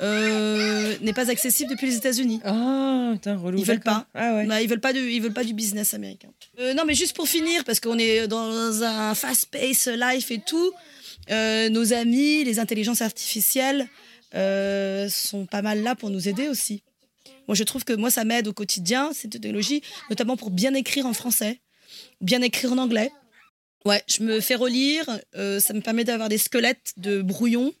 [SPEAKER 1] euh, n'est pas accessible depuis les États-Unis.
[SPEAKER 2] Oh, putain, relou.
[SPEAKER 1] Ils veulent pas.
[SPEAKER 2] Ah ouais.
[SPEAKER 1] Bah, ils veulent pas du, ils veulent pas du business américain. Euh, non, mais juste pour finir, parce qu'on est dans un fast-paced life et tout, euh, nos amis, les intelligences artificielles, sont pas mal là pour nous aider aussi. Moi, je trouve que moi, ça m'aide au quotidien, cette technologie, notamment pour bien écrire en français, bien écrire en anglais. Ouais, je me fais relire, euh, ça me permet d'avoir des squelettes de brouillon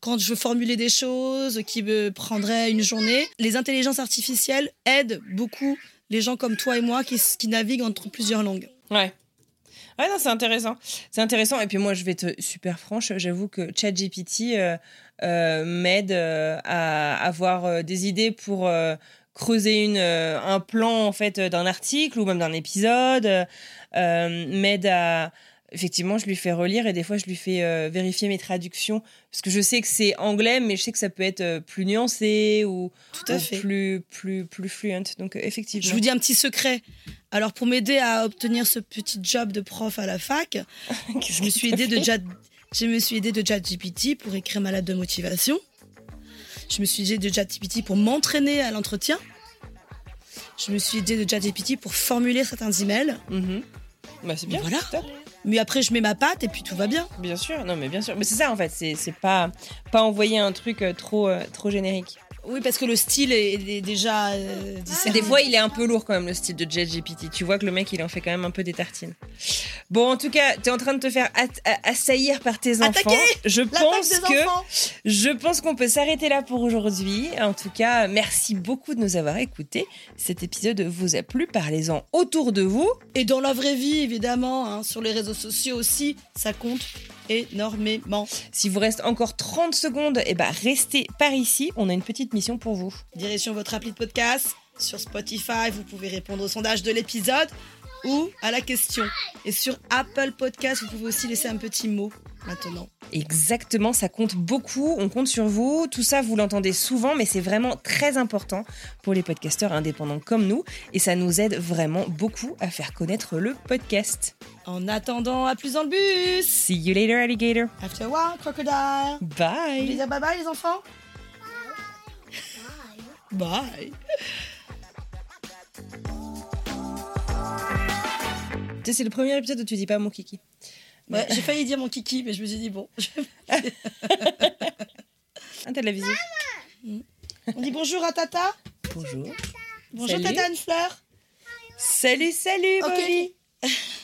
[SPEAKER 1] quand je veux formuler des choses qui me prendraient une journée. Les intelligences artificielles aident beaucoup les gens comme toi et moi qui, naviguent entre plusieurs langues.
[SPEAKER 2] Ouais. Ouais, non, c'est intéressant. C'est intéressant. Et puis moi, je vais être super franche. J'avoue que ChatGPT euh, euh, m'aide à avoir des idées pour creuser un plan en fait d'un article ou même d'un épisode. m'aide à effectivement, je lui fais relire et des fois, je lui fais euh, vérifier mes traductions parce que je sais que c'est anglais, mais je sais que ça peut être euh, plus nuancé ou,
[SPEAKER 1] Tout à
[SPEAKER 2] ou
[SPEAKER 1] fait.
[SPEAKER 2] plus plus plus fluent. Donc euh, effectivement.
[SPEAKER 1] Je vous dis un petit secret. Alors, pour m'aider à obtenir ce petit job de prof à la fac, je me suis aidée de Chat- je me suis aidée de ChatGPT pour écrire ma lettre de motivation. Je me suis aidée de ChatGPT pour m'entraîner à l'entretien. Je me suis aidée de ChatGPT pour formuler certains emails.
[SPEAKER 2] Mhm. Bah, c'est bien.
[SPEAKER 1] Voilà.
[SPEAKER 2] top.
[SPEAKER 1] Mais après, je mets ma patte et puis tout va bien.
[SPEAKER 2] Bien sûr, non mais bien sûr. Mais c'est ça en fait, c'est pas, pas envoyer un truc euh, trop, euh, trop générique.
[SPEAKER 1] Oui, parce que le style est, est déjà euh, discerné.
[SPEAKER 2] Des fois, il est un peu lourd quand même le style de JetGPT. Tu vois que le mec, il en fait quand même un peu des tartines. Bon, en tout cas, t'es en train de te faire a- assaillir par tes enfants. Je pense
[SPEAKER 1] des
[SPEAKER 2] que
[SPEAKER 1] enfants.
[SPEAKER 2] je pense qu'on peut s'arrêter là pour aujourd'hui. En tout cas, merci beaucoup de nous avoir écoutés. Cet épisode vous a plu, parlez-en autour de vous.
[SPEAKER 1] Et dans la vraie vie, évidemment, hein, sur les réseaux sociaux aussi, ça compte énormément.
[SPEAKER 2] Si vous reste encore 30 secondes, eh ben restez par ici. On a une petite mission pour vous.
[SPEAKER 1] Direction votre appli de podcast. Sur Spotify, vous pouvez répondre au sondage de l'épisode ou à la question. Et sur Apple Podcast, vous pouvez aussi laisser un petit mot maintenant.
[SPEAKER 2] Exactement, ça compte beaucoup, on compte sur vous. Tout ça, vous l'entendez souvent, mais c'est vraiment très important pour les podcasteurs indépendants comme nous. Et ça nous aide vraiment beaucoup à faire connaître le podcast.
[SPEAKER 1] En attendant, à plus dans le bus.
[SPEAKER 2] See you later, alligator.
[SPEAKER 1] After one, crocodile. Vous voulez
[SPEAKER 2] Bye.
[SPEAKER 1] dire bye bye les enfants Bye.
[SPEAKER 2] Tu sais, C'est le premier épisode où tu dis pas mon kiki.
[SPEAKER 1] Ouais, j'ai failli dire mon kiki, mais je me suis dit bon. je-
[SPEAKER 2] Ah, t'as de la visite
[SPEAKER 1] On dit bonjour à Tata.
[SPEAKER 2] Bonjour.
[SPEAKER 1] Bonjour
[SPEAKER 2] Salut.
[SPEAKER 1] Tata Anne-Fleur.
[SPEAKER 2] Salut, salut. Bobby.